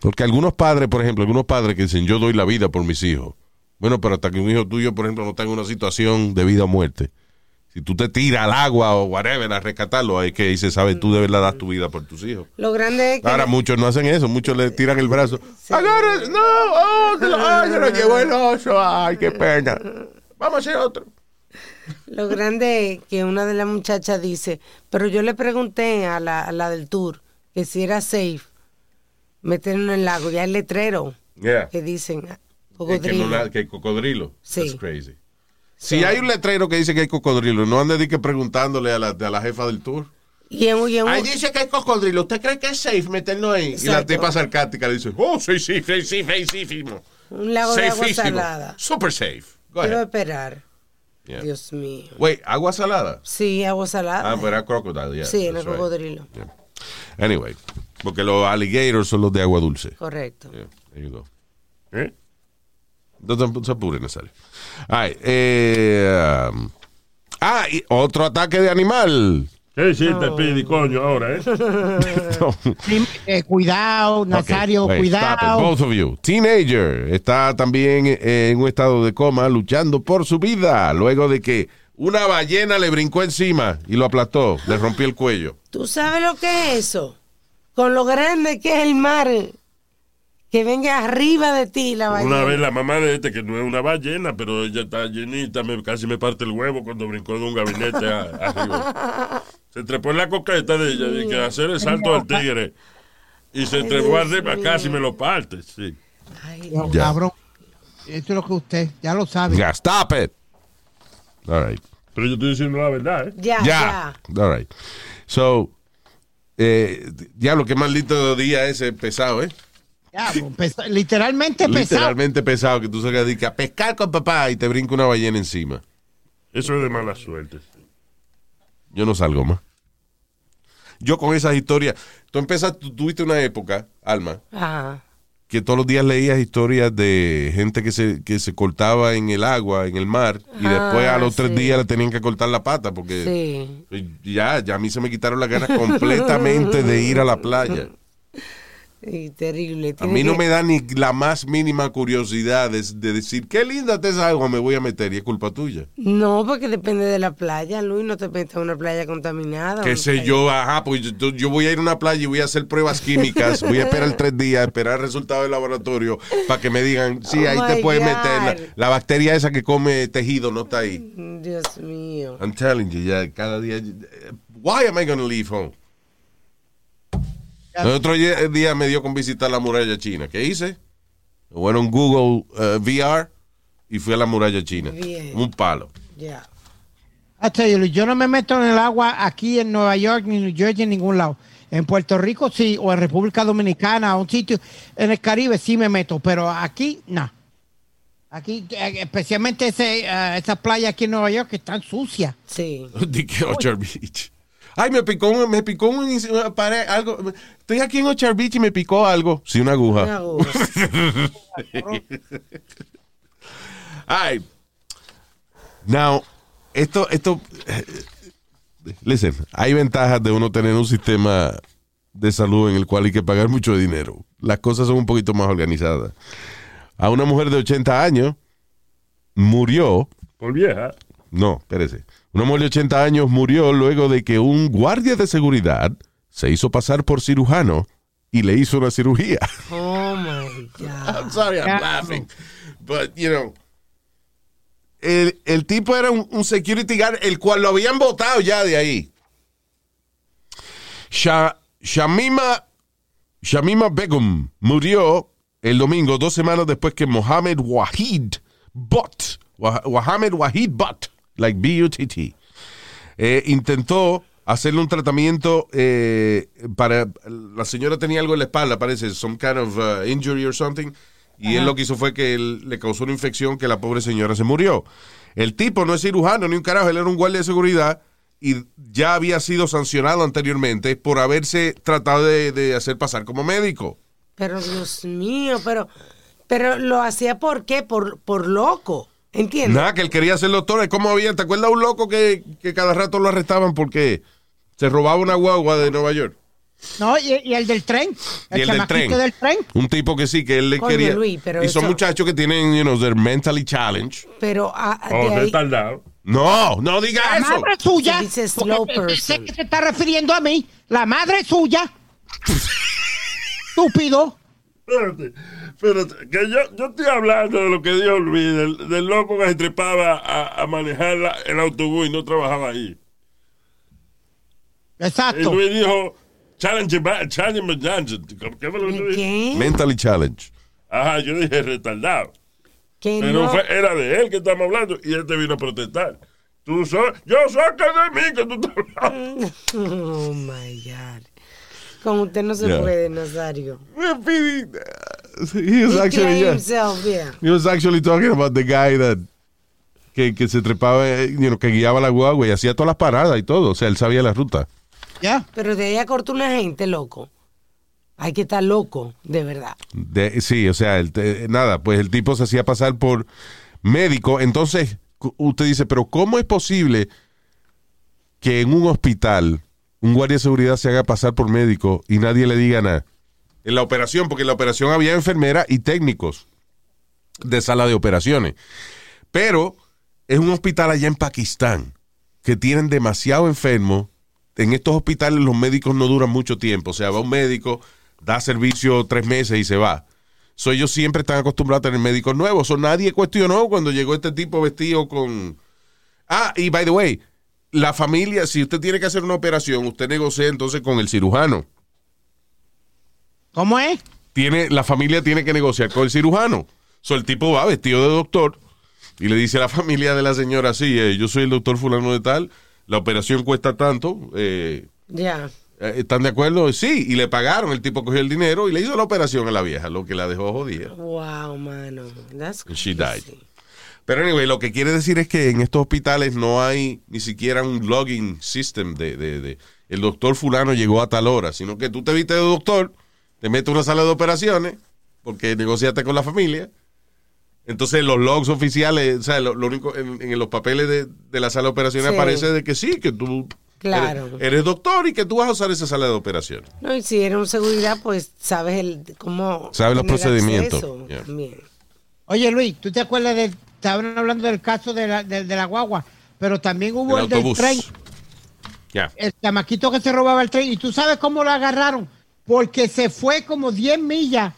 Porque algunos padres, por ejemplo, algunos padres que dicen, yo doy la vida por mis hijos. Bueno, pero hasta que un hijo tuyo, por ejemplo, no está en una situación de vida o muerte. Si tú te tiras al agua o whatever a rescatarlo, hay que dice, sabes, tú de verdad das tu vida por tus hijos. Lo grande es que. Ahora muchos no hacen eso, muchos le tiran el brazo. Agarra, no, oh, ay, se lo llevó el oso, ay, qué pena. Vamos a hacer otro. Lo grande es que una de las muchachas dice, pero yo le pregunté a la, a la del tour que si era safe meterlo en el lago, ya el letrero Yeah. que dicen ah, que, no hay cocodrilo. Sí. That's crazy. Si hay un letrero que dice que hay cocodrilo, no ande de que preguntándole a la, a la jefa del tour. Y en, y en- Ahí dice que hay cocodrilo. ¿Usted cree que es safe meterlo ahí? Y la tipa sarcástica le dice, oh, sí, sí, sí, sí, safísimo. un lago de agua salada. Super safe. Quiero esperar. Yeah. Dios mío. Wait, ¿agua salada? Sí, agua salada. Ah, pero era crocodile, yeah, sí, era right. cocodrilo. Yeah. Anyway, porque los alligators son los de agua dulce. Correcto. Yeah, there you go. ¿Eh? No se apure, Nazario. Ay, eh, um, ah, y otro ataque de animal. ¿Qué hiciste, Pidi, coño, ahora, eh? Sí, eh, cuidado, Nazario, Okay, wait, stop it, cuidado. both of you. Teenager está también eh, en un estado de coma luchando por su vida luego de que Una ballena le brincó encima y lo aplastó, le rompió el cuello. ¿Tú sabes lo que es eso? Con lo grande que es el mar, que venga arriba de ti la ballena. Una vez la mamá de este, que no es una ballena, pero ella está llenita, me, casi me parte el huevo cuando brincó de un gabinete a- arriba. Se trepó en la coqueta de ella, y que hacer el salto al tigre. Y se Ay, trepó arriba, mío. casi me lo parte, sí. Ya. Cabrón. Eso es lo que usted ya lo sabe. Ya, stop it. All right. Pero yo estoy diciendo la verdad, ¿eh? Ya, Ya. ya. All right. So, eh, ya lo que más lindo día ese pesado, ¿eh? Ya, pesa- literalmente pesado. Literalmente pesado que tú salgas de que a pescar con papá y te brinca una ballena encima. Eso es de mala suerte. Yo no salgo más. Yo con esas historias, tú empezaste, tú tuviste una época, Alma, Ajá. que todos los días leías historias de gente que se, que se cortaba en el agua, en el mar, y Ah, después a los tres días le tenían que cortar la pata porque Sí. ya, ya a mí se me quitaron las ganas completamente de ir a la playa. Y terrible. A mí no que- me da ni la más mínima curiosidad de, de decir, qué linda te es agua, me voy a meter y es culpa tuya. No, porque depende de la playa, Luis. No te metas en una playa contaminada. Qué una sé playa- yo, ajá, pues yo, yo voy a ir a una playa y voy a hacer pruebas químicas, voy a esperar tres días, esperar el resultado del laboratorio para que me digan, sí, Oh ahí te puedes God. meter. La, la bacteria esa que come tejido no está ahí. Dios mío. I'm telling you, ya cada día. eh, Why am I going to leave home? El otro día, me dio con visitar la muralla china. ¿Qué hice? Bueno, en Google eh, VR y fui a la muralla china. Bien. Un palo. Ya. I tell you, yo no me meto en el agua aquí en Nueva York, ni New Jersey, en ningún lado. En Puerto Rico sí, o en República Dominicana, o un sitio. En el Caribe sí me meto, pero aquí no. Aquí, eh, especialmente ese, eh, esas playas aquí en Nueva York que están sucias. Sí. Beach. Ay, me picó, un- me picó un, una pared, algo. Estoy aquí en Orchard Beach y me picó algo. Sí, una aguja. Una aguja. Ay. Now, esto, esto, eh, listen, hay ventajas de uno tener un sistema de salud en el cual hay que pagar mucho dinero. Las cosas son un poquito más organizadas. A una mujer de 80 años murió, Por vieja. no, espérese, una mujer de 80 años murió luego de que un guardia de seguridad se hizo pasar por cirujano y le hizo una cirugía. Oh my God. I'm sorry, I'm laughing. But, you know. El, el tipo era un, un security guard, el cual lo habían votado ya de ahí. Sha- Shamima, Shamima Begum murió el domingo, dos semanas después que Mohammed Wahid Butt, Wah- Mohammed Wahid Butt, like B-U-T-T, eh, intentó hacerle un tratamiento eh, para la señora tenía algo en la espalda parece some kind of uh, injury or something y él lo que hizo fue que él le causó una infección que la pobre señora se murió el tipo no es cirujano ni un carajo él era un guardia de seguridad y ya había sido sancionado anteriormente por haberse tratado de, de hacer pasar como médico Pero Dios mío, pero, pero lo hacía por qué? Por, por loco. ¿Entiendes? Nada, que él quería ser doctor. ¿Cómo había? ¿Te acuerdas un loco que, que cada rato lo arrestaban porque se robaba una guagua de Nueva York? No, y, y el del tren. Y el del tren. del tren. Un tipo que sí, que él le Coño, quería. Luis, pero y son eso- muchachos que tienen, you know, they're mentally challenged. Pero ah, de O ahí- retardado. No, no diga La eso. madre suya. Se dice slow porque sé que se está refiriendo a mí. La madre suya. Estúpido. Espérate, que yo, yo estoy hablando de lo que dijo Luis, del, del loco que se trepaba a, a manejar la- el autobús y no trabajaba ahí. Y Exacto. Luis dijo, challenge, challenge, challenge. ¿Qué fue lo que? ¿Qué? Mentally challenged. Ajá, yo dije retardado. Que Pero no. fue, era de él que estamos hablando y él te vino a protestar. Tú sos, yo saca de mí que tú estás hablando. Oh my God. Con usted no se Yeah. puede, Nazario. He was He actually, yeah. himself, yeah. He was actually talking about the guy that que, que se trepaba, you know, que guiaba la guagua y hacía todas las paradas y todo. O sea, él sabía la ruta. Ya. Pero de ahí a cortar una gente, loco. Hay que estar loco, de verdad. De- sí, o sea, el nada, pues el tipo se hacía pasar por médico. Entonces, usted dice, pero ¿cómo es posible que en un hospital un guardia de seguridad se haga pasar por médico y nadie le diga nada? En la operación, porque en la operación había enfermera y técnicos de sala de operaciones. Pero es un hospital allá en Pakistán que tienen demasiado enfermos. En estos hospitales los médicos no duran mucho tiempo. O sea, va un médico, da servicio tres meses y se va. So, ellos siempre están acostumbrados a tener médicos nuevos. So, nadie cuestionó cuando llegó este tipo vestido con... Ah, y by the way, la familia, si usted tiene que hacer una operación, usted negocia entonces con el cirujano. ¿Cómo es? Tiene, la familia tiene que negociar con el cirujano. So, el tipo va vestido de doctor y le dice a la familia de la señora, sí, eh, yo soy el doctor fulano de tal, la operación cuesta tanto, eh, Ya. eh, ¿están de acuerdo? Sí, y le pagaron, el tipo cogió el dinero y le hizo la operación a la vieja, lo que la dejó jodida. Wow, mano. That's And she crazy. died. Pero anyway, lo que quiere decir es que en estos hospitales no hay ni siquiera un login system de, de- de el doctor fulano llegó a tal hora, sino que tú te viste de doctor, te metes a una sala de operaciones, porque negociaste con la familia. Entonces los logs oficiales, o sea, lo, lo único en, en los papeles de, de la sala de operaciones Sí. aparece de que sí, que tú Claro. eres, eres doctor y que tú vas a usar esa sala de operaciones. No, y si eres un seguridad, pues sabes el cómo. Sabes los procedimientos. Yeah. Oye, Luis, ¿tú te acuerdas del... Estaban hablando del caso de la, de, de la guagua, pero también hubo El el, del tren, Ya. el chamaquito que se robaba el tren. ¿Y tú sabes cómo lo agarraron? Porque se fue como 10 millas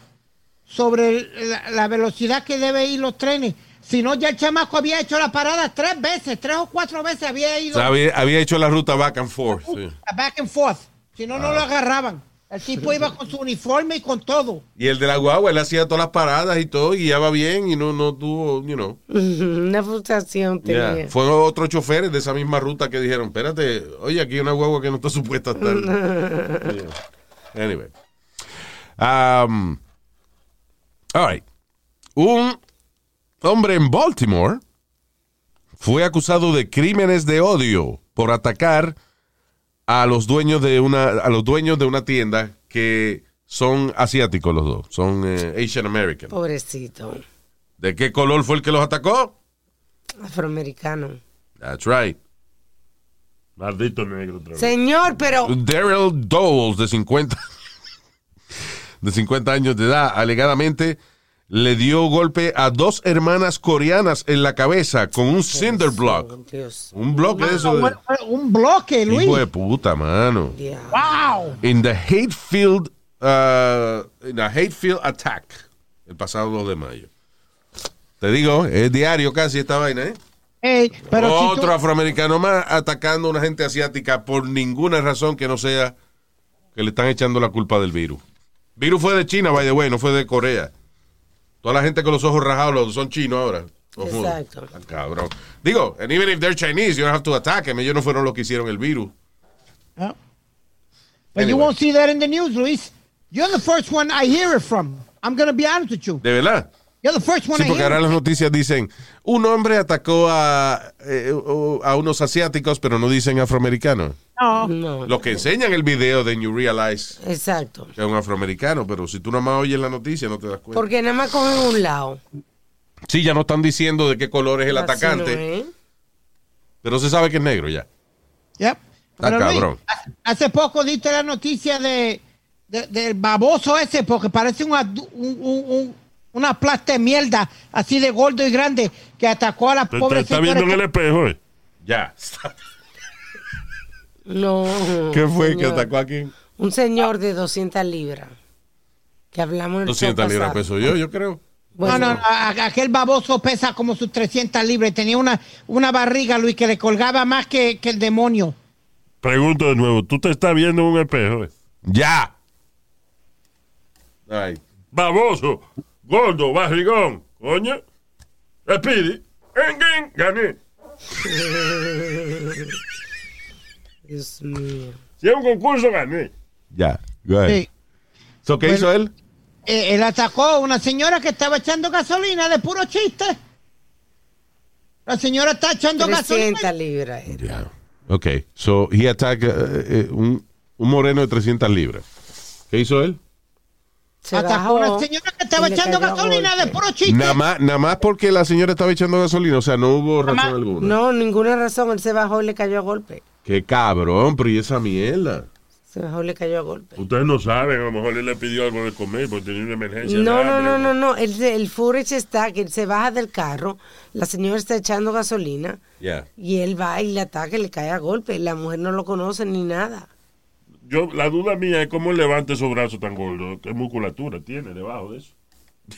sobre la, la velocidad que debe ir los trenes. Si no, ya el chamaco había hecho la parada tres veces, tres o cuatro veces había O ido sea, había, había hecho la ruta back and forth. sí. back and forth. Si no, no Ah. lo agarraban. El tipo iba con su uniforme y con todo. Y el de la guagua, él hacía todas las paradas y todo, y ya va bien y no, no tuvo, you know. Una frustración Yeah. tenía. Fue otros choferes de esa misma ruta que dijeron, espérate, oye, aquí hay una guagua que no está supuesta a estar. Yeah. Anyway. Um, all right. Un hombre en Baltimore fue acusado de crímenes de odio por atacar a los dueños de una a los dueños de una tienda que son asiáticos los dos, son eh, Asian American. Pobrecito. ¿De qué color fue el que los atacó? Afroamericano. That's right. Maldito negro otra vez. Señor, pero. Daryl Dowles, de 50, de 50 años de edad, alegadamente le dio golpe a dos hermanas coreanas en la cabeza con un cinder block. Dios. Un bloque de eso. de- Un bloque, Luis. Hijo de puta, mano. ¡Wow! In the Hatefield, uh, in a Hatefield attack, el pasado 2 de mayo. Te digo, es diario casi esta vaina, ¿eh? Ey, pero si Otro tú- afroamericano más atacando a una gente asiática por ninguna razón que no sea que le están echando la culpa del virus. Virus fue de China, by the way, no fue de Corea. Toda la gente con los ojos rajados son chinos ahora. Exacto. Ah, Cabrón. Digo, and even if they're Chinese, you don't have to attack them. Ellos no fueron los que hicieron el virus. But you won't see that in the news, Luis. You're the first one I hear it from. I'm going to be honest with you. ¿De verdad? You're the first one Sí, I porque hear ahora las noticias dicen, un hombre atacó a, eh, a unos asiáticos, pero no dicen afroamericanos. No. No. Lo que enseñan el video de You Realize Exacto. que es un afroamericano, pero si tú nada más oyes la noticia no te das cuenta. Porque nada más cogen un lado. Sí, ya no están diciendo de qué color es el Así atacante, no pero se sabe que es negro ya. Yep. Está Pero, cabrón. hace- hace poco diste la noticia de, de- del baboso ese, porque parece una, un- un- un- una plasta de mierda, así de gordo y grande, que atacó a la ¿Te, pobre te está viendo en el espejo, eh? Ya. No. ¿Qué fue que atacó aquí? Un señor de 200 libras. Que hablamos en el 200 show libras peso yo, yo creo. Bueno, No, no, aquel baboso pesa como sus 300 libras. Tenía una, una barriga, Luis, que le colgaba más que, que el demonio. Pregunto de nuevo, ¿tú te estás viendo en un espejo? eh? Ya. Ay. Baboso, gordo, barrigón, coño. Speedy, engin, gané. Dios mío. Si es un concurso, gané. Ya. Go ahead. Sí. So, ¿Qué Bueno. hizo él? Eh, él atacó a una señora que estaba echando gasolina de puro chiste. La señora está echando 300 gasolina. libras. era. Ya. Ok. So, he attacked eh, eh, un, un moreno de 300 libras. ¿Qué hizo él? Se Atacó a bajó una señora que estaba y echando gasolina de puro chiste. Nada más, nada más porque la señora estaba echando gasolina, o sea, no hubo razón más. alguna. No, ninguna razón. Él se bajó y le cayó a golpe. Qué cabrón, pero y esa mierda. Se mejor le cayó a golpe. Ustedes no saben, a lo mejor él le pidió algo de comer porque tenía una emergencia. No, no, no, no, no. El, el footage está que él se baja del carro, la señora está echando gasolina Yeah. y él va y le ataca y le cae a golpe. La mujer no lo conoce ni nada. Yo, la duda mía es cómo levanta esos brazos tan gordos. ¿Qué musculatura tiene debajo de eso?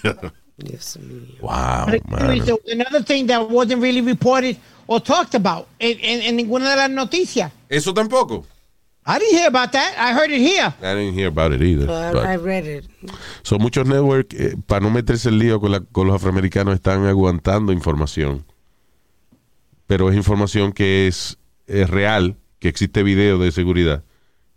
Dios mío. Wow, Luis, man. Another thing that wasn't really reported or talked about en, en- en ninguna de las noticias. Eso tampoco. I didn't hear about that. I heard it here. I didn't hear about it either. I, but- I read it. So, muchos networks, eh, para no meterse el lío con, la- con los afroamericanos, están aguantando información. Pero es información que es, es real, que existe video de seguridad.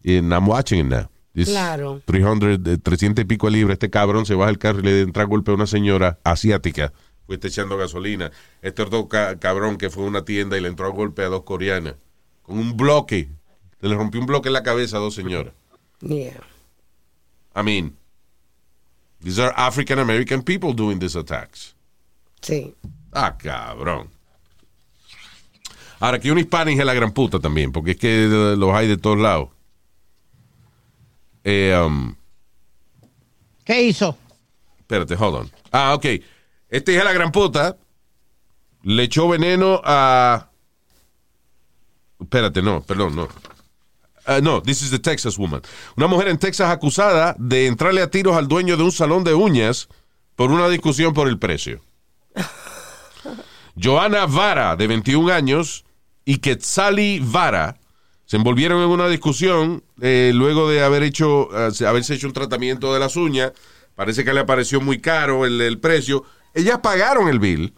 Y I'm watching it now. This Claro. 300, eh, 300 y pico de libras. Este cabrón se baja el carro y le entra a golpe a una señora asiática. Fue está echando gasolina. Este otro ca- cabrón que fue a una tienda y le entró a golpe a dos coreanas. Con un bloque. Se le rompió un bloque en la cabeza a dos señoras. Yeah. I mean, these are African American people doing these attacks. Sí. Ah, cabrón. Ahora, que un hispanic es la gran puta también, porque es que eh, los hay de todos lados. Eh, um, ¿Qué hizo? espérate, hold on. Ah, ok. Este es la gran puta. Le echó veneno a. Espérate, no, perdón, no. Ah, no, this is the Texas woman. Una mujer en Texas acusada de entrarle a tiros al dueño de un salón de uñas por una discusión por el precio. Joana Vara, de 21 años, y Quetzali Vara se envolvieron en una discusión eh, luego de haber hecho, eh, haberse hecho un tratamiento de las uñas. Parece que le pareció muy caro el, el precio. Ellas pagaron el bill,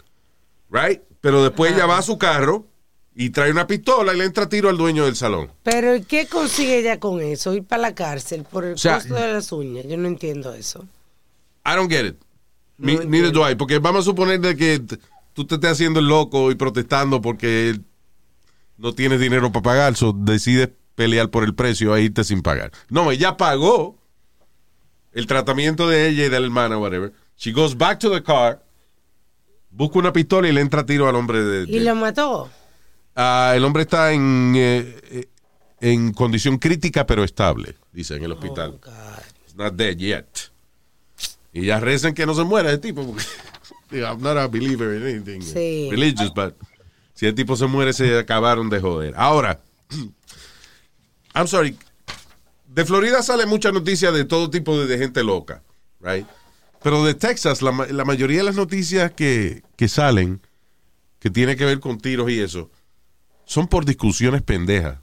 right? Pero después ella va a su carro y trae una pistola y le entra tiro al dueño del salón. Pero ¿y ¿qué consigue ella con eso? Ir para la cárcel por el O sea, costo de las uñas. Yo no entiendo eso. I don't get it. Mi- neither do I. Porque vamos a suponer de que tú te estés haciendo el loco y protestando porque no tienes dinero para pagar, so decides pelear por el precio e irte sin pagar. No, ella pagó el tratamiento de ella y de la hermana, whatever. She goes back to the car, busca una pistola y le entra a tiro al hombre de... ¿Y lo mató? Ah, el hombre está en, eh, eh, en condición crítica pero estable, dice en el hospital. He's not dead yet. Y ya rezan que no se muera ese tipo. Porque, I'm not a believer in anything Sí. religious, but si el tipo se muere, se acabaron de joder. Ahora, I'm sorry. De Florida sale mucha noticia de todo tipo de, de gente loca, right? Pero de Texas, la mayoría de las noticias que, que salen, que tiene que ver con tiros y eso, son por discusiones pendejas.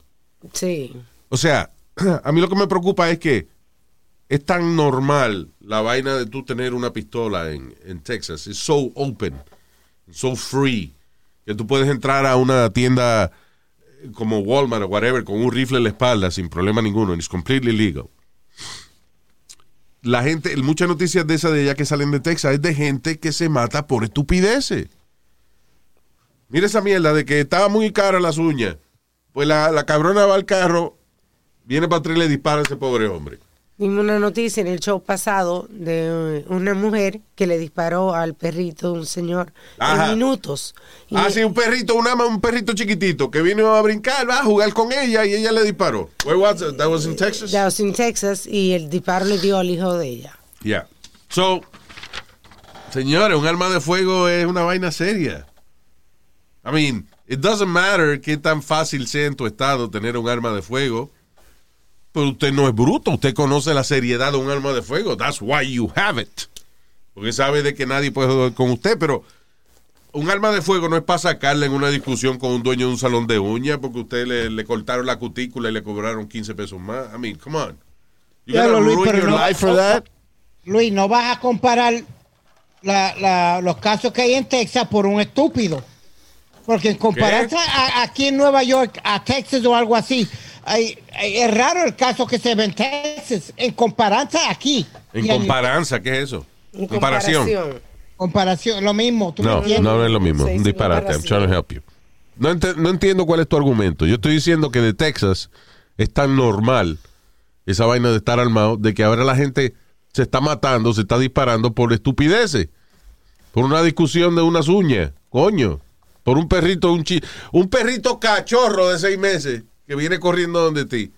Sí. O sea, a mí lo que me preocupa es que es tan normal la vaina de tú tener una pistola en, en Texas. Es so open, so free, tú puedes entrar a una tienda eh, como Walmart o whatever con un rifle en la espalda sin problema ninguno. It's completely legal. La gente, muchas noticias de esas de allá que salen de Texas es de gente que se mata por estupideces. Mira esa mierda de que estaba muy cara las uñas. Pues la, la cabrona va al carro, viene para atrás y le dispara a ese pobre hombre. Vimos una noticia en el show pasado de eh, una mujer que le disparó al perrito de un señor Ajá. en minutos. Y Ah, sí, un perrito, una, un perrito chiquitito que vino a brincar, va a jugar con ella y ella le disparó. Where was it? That was in Texas? That was in Texas y el disparo le dio al hijo de ella. Yeah. So, señores, un arma de fuego es una vaina seria. I mean, it doesn't matter qué tan fácil sea en tu estado tener un arma de fuego. Pero usted no es bruto, usted conoce la seriedad de un arma de fuego. That's why you have it. Porque sabe de que nadie puede jugar con usted, pero un arma de fuego no es para sacarle en una discusión con un dueño de un salón de uñas porque usted le, le cortaron la cutícula y le cobraron 15 pesos más. I mean, come on. You gonna Luis, ruin your no- life for that? Luis, no vas a comparar la- la- los casos que hay en Texas por un estúpido. Porque en comparación a- aquí en Nueva York, a Texas o algo así, hay- hay- es raro el caso que se ve en Texas. En comparación aquí. En comparanza, ¿qué es eso? En Comparación. comparación. comparación, lo mismo. ¿tú me No, entiendes? no es lo mismo. Sí, Un disparate. I'm trying to help you. No, ente- no entiendo cuál es tu argumento. Yo estoy diciendo que de Texas es tan normal esa vaina de estar armado, de que ahora la gente se está matando, se está disparando por estupideces. Por una discusión de unas uñas. Coño. Por un perrito, un chi un perrito cachorro de seis meses que viene corriendo donde ti.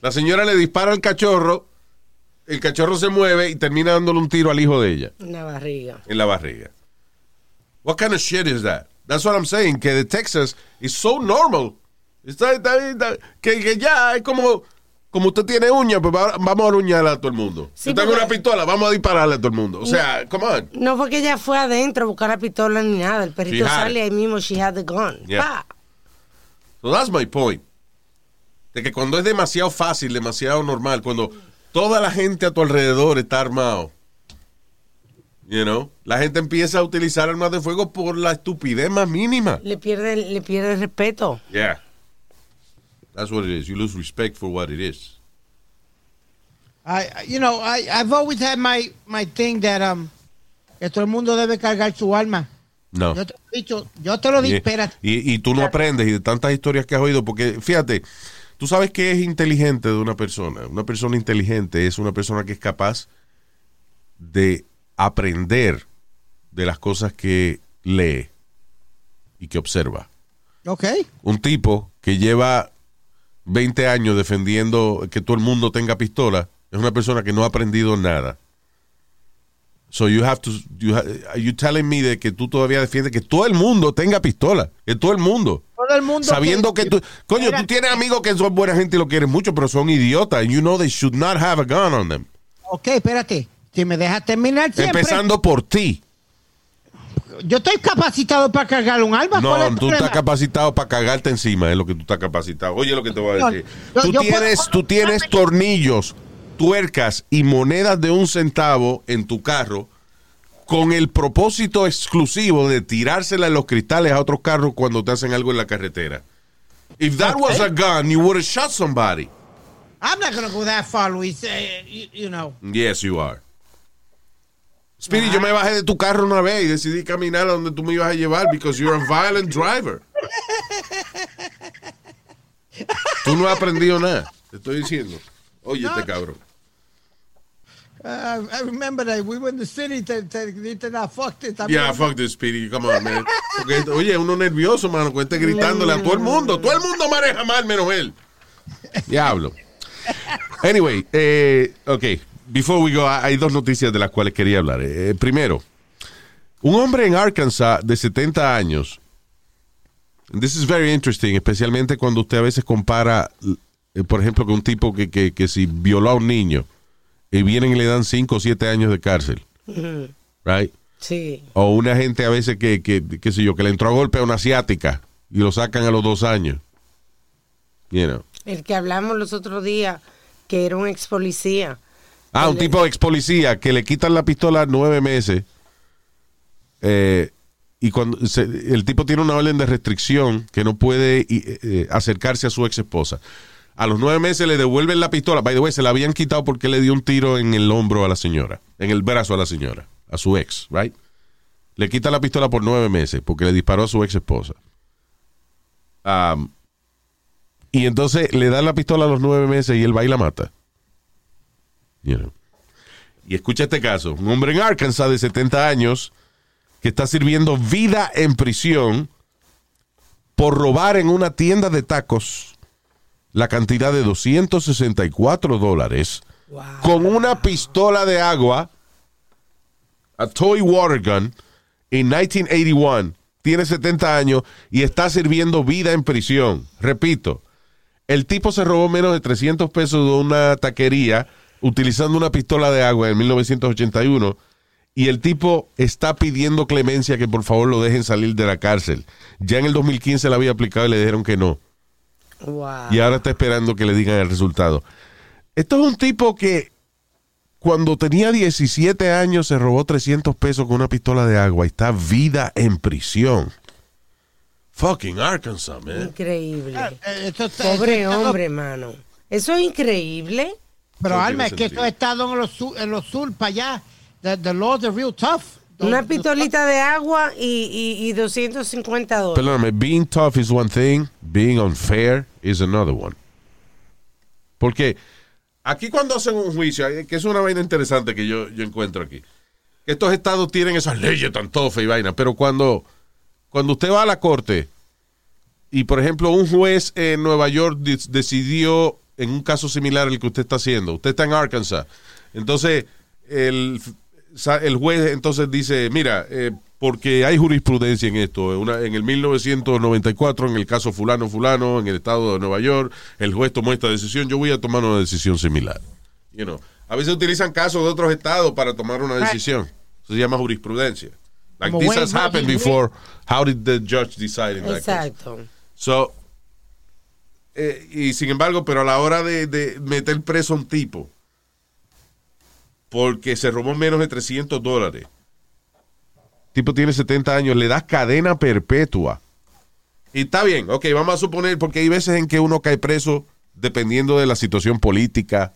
La señora le dispara al cachorro, el cachorro se mueve y termina dándole un tiro al hijo de ella Una barriga. en la barriga. What kind of shit is that? That's what I'm saying, que de Texas is so normal. Está, está- está- que, que ya es como, como usted tiene uñas, pues va- vamos a uñarle a todo el mundo. Sí, Yo tengo una pistola, vamos a dispararle a todo el mundo. O sea, come on. No fue que ella fue adentro a buscar la pistola ni nada. El perrito sale ahí mismo, she had the gun. Yeah. So that's my point. De que cuando es demasiado fácil, demasiado normal, cuando toda la gente a tu alrededor está armado, you know, la gente empieza a utilizar armas de fuego por la estupidez más mínima. Le pierde, le pierde el respeto. Yeah. That's what it is. You lose respect for what it is. I, you know, I, I've always had my, my thing that um, que todo el mundo debe cargar su arma. No. Yo te lo he dicho, yo te lo Y, digo, espérate. y- y tú no aprendes y de tantas historias que has oído, porque fíjate, tú sabes que es inteligente de una persona. Una persona inteligente es una persona que es capaz de aprender de las cosas que lee y que observa. Ok. Un tipo que lleva 20 años defendiendo que todo el mundo tenga pistola es una persona que no ha aprendido nada. So you have to, you ha- are you telling me de que tú todavía defiendes que todo el mundo tenga pistola, que todo el mundo, Todo el mundo. sabiendo que tú, coño, tú tienes amigos que son buena gente y lo quieres mucho, pero son idiotas, you know they should not have a gun on them. Ok, espérate. Si me dejas terminar siempre. Empezando por ti. Yo estoy capacitado para cargar un arma. ¿cuál es No, el tú estás capacitado para cagarte encima, es lo que tú estás capacitado. Oye lo que te voy a No, decir. yo- tú, yo puedo- tienes, tú tienes tornillos, tuercas y monedas de un centavo en tu carro con el propósito exclusivo de tirársela en los cristales a otros carros cuando te hacen algo en la carretera. If that was a gun, you would have shot somebody. I'm not going to go that far, Luis. Eh, you, you know. Yes, you are. Speedy, yo me bajé de tu carro una vez y decidí caminar a donde tú me ibas a llevar because you're a violent driver. Tú no has aprendido nada, te estoy diciendo. Oye, este cabrón. Uh, I remember that we were in the city. Te, te, te, fuck this. Yeah, fuck this, Speedy, come on, man. Porque, oye, uno nervioso, mano, que esté gritándole a todo el mundo. Todo el mundo maneja mal, menos él. Diablo. Anyway, eh, ok, before we go, hay dos noticias de las cuales quería hablar. Eh, primero, un hombre en Arkansas de 70 años, this is very interesting, especialmente cuando usted a veces compara, eh, por ejemplo, con un tipo que, que, que si violó a un niño y vienen y le dan 5 o 7 años de cárcel, right? Sí. O una gente a veces que, que, qué sé yo, que le entró a golpe a una asiática y lo sacan a los dos años. You know. El que hablamos los otros días, que era un ex policía. Ah, un tipo ex policía que le quitan la pistola nueve meses eh, y cuando se- el tipo tiene una orden de restricción que no puede eh, eh, acercarse a su ex esposa. A los nueve meses le devuelven la pistola. By the way, se la habían quitado porque le dio un tiro en el hombro a la señora, en el brazo a la señora, a su ex, right? Le quita la pistola por nueve meses porque le disparó a su ex esposa. Am, y entonces le dan la pistola a los nueve meses y él va y la mata. You. Y escucha este caso. Un hombre en Arkansas de 70 años que está sirviendo vida en prisión por robar en una tienda de tacos la cantidad de 264 dólares con una pistola de agua, a toy water gun, en 1981. Tiene 70 años y está sirviendo vida en prisión. Repito, el tipo se robó menos de 300 pesos de una taquería utilizando una pistola de agua en 1981 y el tipo está pidiendo clemencia que por favor lo dejen salir de la cárcel. Ya en el 2015 la había aplicado y le dijeron que no. Wow. Y ahora está esperando que le digan el resultado. Esto es un tipo que cuando tenía 17 años se robó 300 pesos con una pistola de agua y está vida en prisión. Fucking Arkansas, man. Increíble. Eh, esto está- Pobre esto está- hombre, mano. Eso es increíble. Pero No Alma, es que en los sur, en los sur para allá, the, the laws are real tough. Una pistolita de agua y, y, y 250 dólares. Perdóname, being tough is one thing, being unfair is another one. Porque aquí cuando hacen un juicio, eh, que es una vaina interesante que yo, yo encuentro aquí, que estos estados tienen esas leyes tan tofas y vaina, pero cuando, cuando usted va a la corte y, por ejemplo, un juez en Nueva York decidió en un caso similar al que usted está haciendo. Usted está en Arkansas. Entonces, el, el juez entonces dice, mira, eh, porque hay jurisprudencia en esto. En, una- en el 1994, en el caso fulano, fulano, en el estado de Nueva York, el juez tomó esta decisión, yo voy a tomar una decisión similar. You know, A veces utilizan casos de otros estados para tomar una decisión. Eso se llama jurisprudencia. Like Como this has happened before. How did the judge decide in that case? Exacto. So, eh, y sin embargo, pero a la hora de, de meter preso a un tipo porque se robó menos de 300 dólares, tipo tiene 70 años, le das cadena perpetua. Y está bien, ok, vamos a suponer, porque hay veces en que uno cae preso dependiendo de la situación política,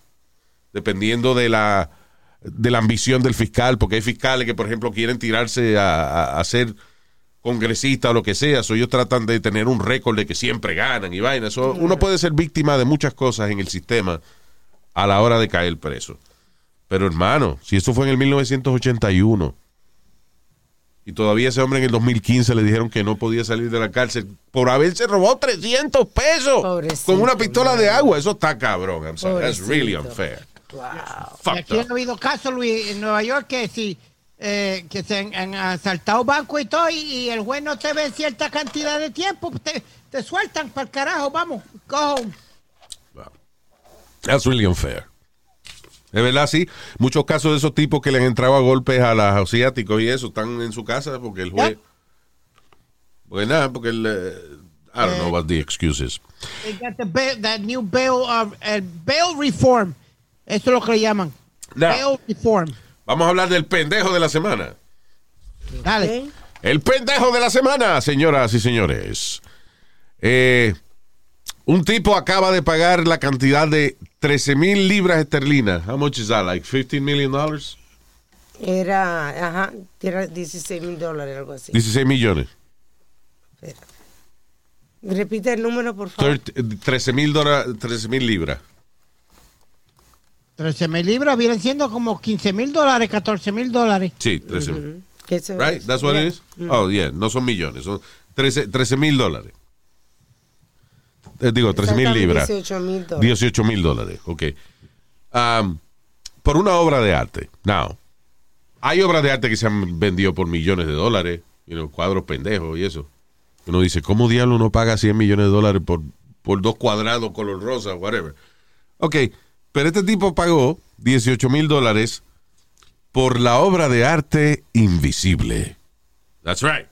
dependiendo de la, de la ambición del fiscal, porque hay fiscales que, por ejemplo, quieren tirarse a, a- a ser congresista o lo que sea, so ellos tratan de tener un récord de que siempre ganan y vainas. So, uno puede ser víctima de muchas cosas en el sistema a la hora de caer preso. Pero hermano, si eso fue en el 1981 y todavía ese hombre en el 2015 le dijeron que no podía salir de la cárcel por haberse robado 300 pesos Pobrecito, con una pistola de agua, eso está cabrón. I'm sorry. That's really unfair. Wow. Fucked aquí up. han habido casos, Luis, en Nueva York que si eh, que se han, han asaltado bancos y todo, y, y el juez no te ve cierta cantidad de tiempo, te, te sueltan para el carajo, vamos, go home. That's really unfair. Es verdad, sí. Muchos casos de esos tipos que le han entrado a golpes a los asiáticos y eso están en su casa porque el juez. Porque nada, porque el. eh, I don't know what the excuse is. They got the bail, that new bail, uh, el bail reform. Eso es lo que le llaman. Now, Bail reform. vamos a hablar del pendejo de la semana. Dale. El pendejo de la semana, señoras y señores. Eh, un tipo acaba de pagar la cantidad de 13 mil libras esterlinas. How much is that? Like 15 million dollars? Era, ajá, era 16 mil dólares, algo así. 16 millones. Repite el número, por favor. 13 mil dólares, 13 mil libras. 13 mil libras vienen siendo como 15 mil dólares, 14 mil dólares. Sí, 13 mil. ¿Qué se Right? That's what it is? Oh, yeah. No son millones. Son 13 mil dólares. Eh, digo, 13 mil libras. 18 mil dólares. 18 mil dólares. Ok. Um, por una obra de arte. Now, hay obras de arte que se han vendido por millones de dólares. You know, cuadros pendejos y eso. Uno dice, ¿cómo diablo uno paga 100 millones de dólares por, por dos cuadrados color rosa, whatever? Ok, pero este tipo pagó 18 mil dólares por la obra de arte invisible. That's right.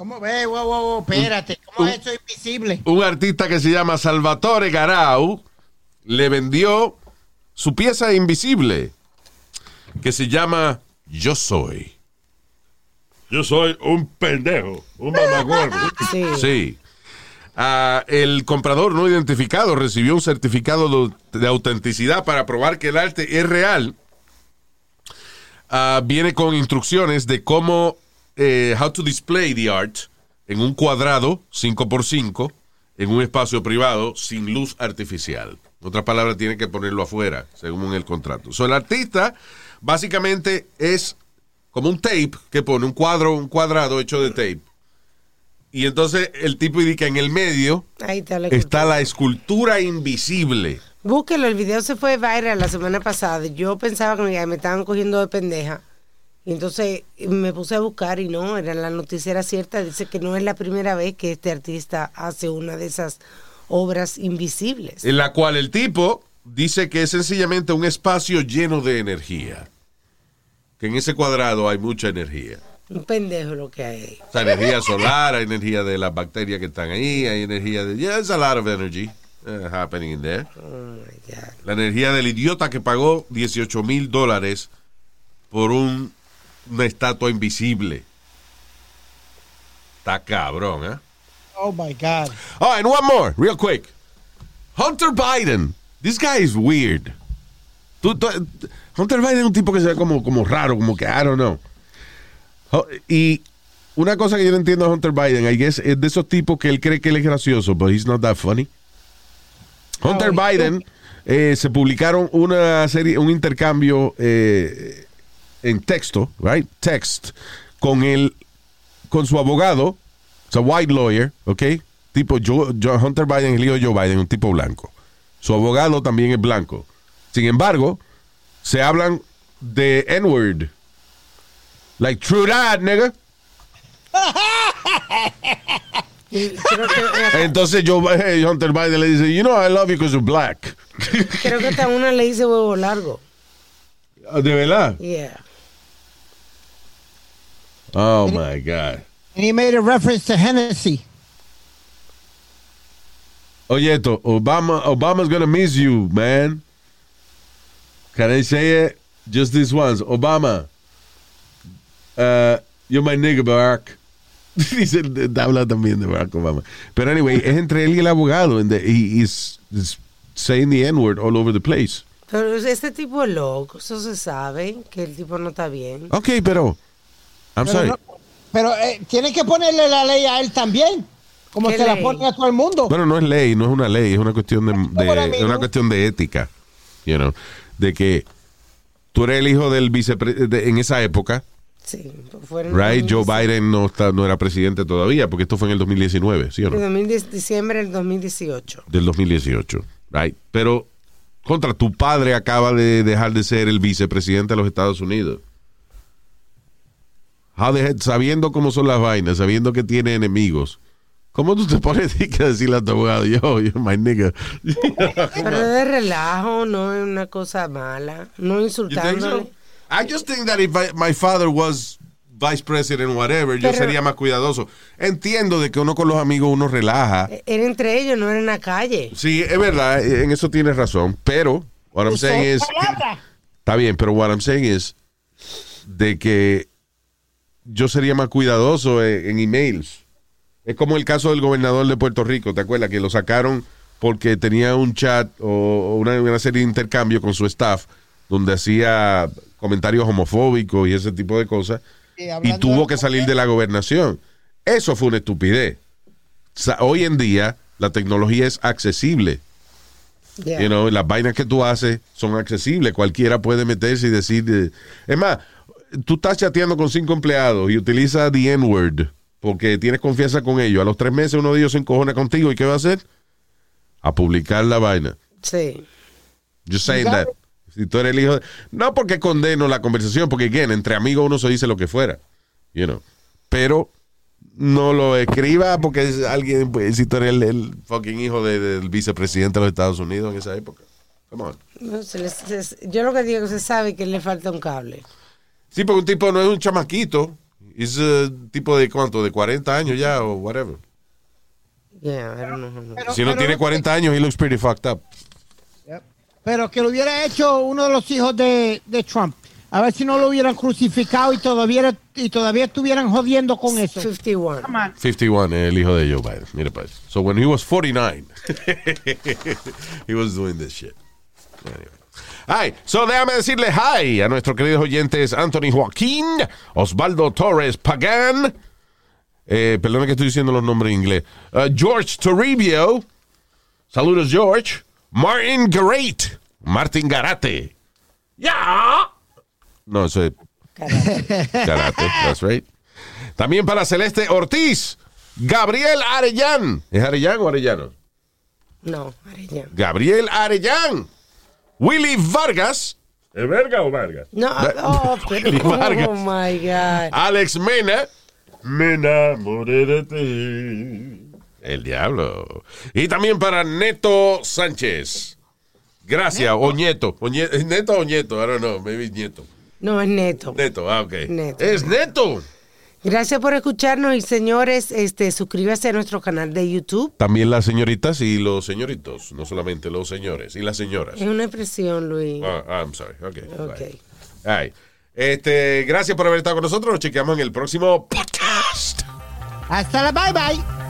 ¿Cómo ve? Wow, wow, wow, espérate. ¿Cómo es eso invisible? Un artista que se llama Salvatore Garau le vendió su pieza invisible que se llama Yo Soy. Yo soy un pendejo, un mamagordo. Sí. Sí. Ah, el comprador no identificado recibió un certificado de, de autenticidad para probar que el arte es real. Ah, viene con instrucciones de cómo, eh, how to display the art en un cuadrado 5x5 en un espacio privado sin luz artificial. En otras palabras, tiene que ponerlo afuera, según el contrato. So, el artista básicamente es como un tape que pone un cuadro, un cuadrado hecho de tape. Y entonces el tipo indica en el medio Ahí está la está la escultura invisible. Búsquelo, el video se fue viral la semana pasada. Yo pensaba que me, me estaban cogiendo de pendeja. Y entonces me puse a buscar y no, era la noticia era cierta. Dice que no es la primera vez que este artista hace una de esas obras invisibles. En la cual el tipo dice que es sencillamente un espacio lleno de energía. Que en ese cuadrado hay mucha energía. Un pendejo lo que hay. O sea, energía solar, hay energía de las bacterias que están ahí, hay energía de... Yeah, there's a lot of energy uh, happening in there. Oh my God. La energía del idiota que pagó 18 mil dólares por un, una estatua invisible. Está cabrón, ¿eh? Oh my God. Oh, and one more, real quick. Hunter Biden. This guy is weird. Tú- tú- Hunter Biden es un tipo que se ve como, como raro, como que, I don't know. Y una cosa que yo no entiendo a Hunter Biden, I guess, es de esos tipos que él cree que él es gracioso, but he's not that funny. Hunter Oh, Biden eh, se publicaron una serie, un intercambio eh, en texto, right? Text con el, con su abogado, it's a white lawyer, ¿ok? Tipo Joe- Hunter Biden, el hijo de Joe Biden, un tipo blanco. Su abogado también es blanco. Sin embargo, se hablan de N-word. Like true that, nigga. Entonces Joe, eh, Hunter Biden le dice, you know I love you because you're black. creo que hasta una le dice huevo largo. Ah, ¿De verdad? Yeah. Oh my God. And he made a reference to Hennessy. Oye, esto, Obama, Obama's gonna miss you, man. Can I say it just this once? Obama, uh, you're my nigga, Barack. Dice, habla también de Barack Obama. But anyway, es entre él y el abogado. And the, he is, is saying the N-word all over the place. Pero este tipo es loco, eso se sabe, que el tipo no está bien. Ok, pero, I'm Pero, sorry. no- pero eh, tiene que ponerle la ley a él también. Como ¿Qué se la pone a todo el mundo. Bueno, no es ley, no es una ley, es una cuestión de, es una cuestión de ética, you know, de que tú eres el hijo del vicepresidente en esa época, Sí, right? Joe Biden no está, no era presidente todavía, porque esto fue en el 2019, ¿sí o En no? 2010 diciembre del 2018. Del 2018, right? Pero contra tu padre acaba de dejar de ser el vicepresidente de los Estados Unidos. Heck- sabiendo cómo son las vainas, sabiendo que tiene enemigos. ¿Cómo tú te pones a decirle a tu abogado, yo, you're my nigga? Pero de relajo, no es una cosa mala, no think so? insultándole. I just think that if I- my father was vice president, whatever, yo Pero- sería más cuidadoso. Entiendo de que uno con los amigos uno relaja. Era entre ellos, no era en la calle. Sí, es verdad, en eso tienes razón. Pero, what I'm saying is, está bien, pero what I'm saying is de que yo sería más cuidadoso en, en emails. Es como el caso del gobernador de Puerto Rico, ¿te acuerdas? Que lo sacaron porque tenía un chat o una, una serie de intercambios con su staff donde hacía comentarios homofóbicos y ese tipo de cosas Y tuvo que salir de la gobernación. Eso fue una estupidez. O sea, hoy en día la tecnología es accesible. Yeah. You know, las vainas que tú haces son accesibles. Cualquiera puede meterse y decir. eh, Es más, tú estás chateando con cinco empleados y utilizas the N-word porque tienes confianza con ellos. A los tres meses uno de ellos se encojona contigo. ¿Y qué va a hacer? A publicar la vaina. Sí. Just saying that. Si tú eres el hijo de- No porque condeno la conversación, porque, again, entre amigos uno se dice lo que fuera. You know. Pero no lo escriba porque es alguien, pues, si tú eres el, el fucking hijo de- del vicepresidente de los Estados Unidos en esa época. Come on. No, se les- se- yo lo que digo es que se sabe que le falta un cable. Sí, porque un tipo no es un chamaquito. Es un tipo de cuánto, de 40 años ya o whatever. Yeah, I don't know. Pero- si no pero- tiene 40 años, he looks pretty fucked up. Pero que lo hubiera hecho uno de los hijos de, de Trump. A ver si no lo hubieran crucificado y todavía, y todavía estuvieran jodiendo con eso. 51. Come on. 51, el hijo de Joe Biden. Mira pues. So when he was 49, he was doing this shit. Anyway. Ay, so déjame decirle hi a nuestros queridos oyentes Anthony Joaquín, Osvaldo Torres Pagan, eh, perdona que estoy diciendo los nombres en inglés, uh, George Toribio, saludos George, Martin Great, Martin Garate, ya, no, eso es Karate, that's right. También para Celeste Ortiz, Gabriel Arellán. ¿Es Arellán o Arellano? No, Arellano. Gabriel Arellán. Willy Vargas. ¿Es verga o Vargas? No, oh, pero, Willy Vargas. oh my God. Alex Mena. Me enamoré de ti. El diablo. Y también para Neto Sánchez. Gracias. O Nieto. O Nye- ¿Es Neto o Nieto? I don't know. Maybe Nieto. No, es neto. Neto, ah, ok. Neto. Es Neto. Gracias por escucharnos y señores, este, suscríbase a nuestro canal de YouTube. También las señoritas y los señoritos. No solamente los señores y las señoras. Es una expresión, Luis. Ah, ah, I'm sorry. Ok. Ok. bye. All right. Este, gracias por haber estado con nosotros. Nos chequeamos en el próximo podcast. Hasta la bye bye.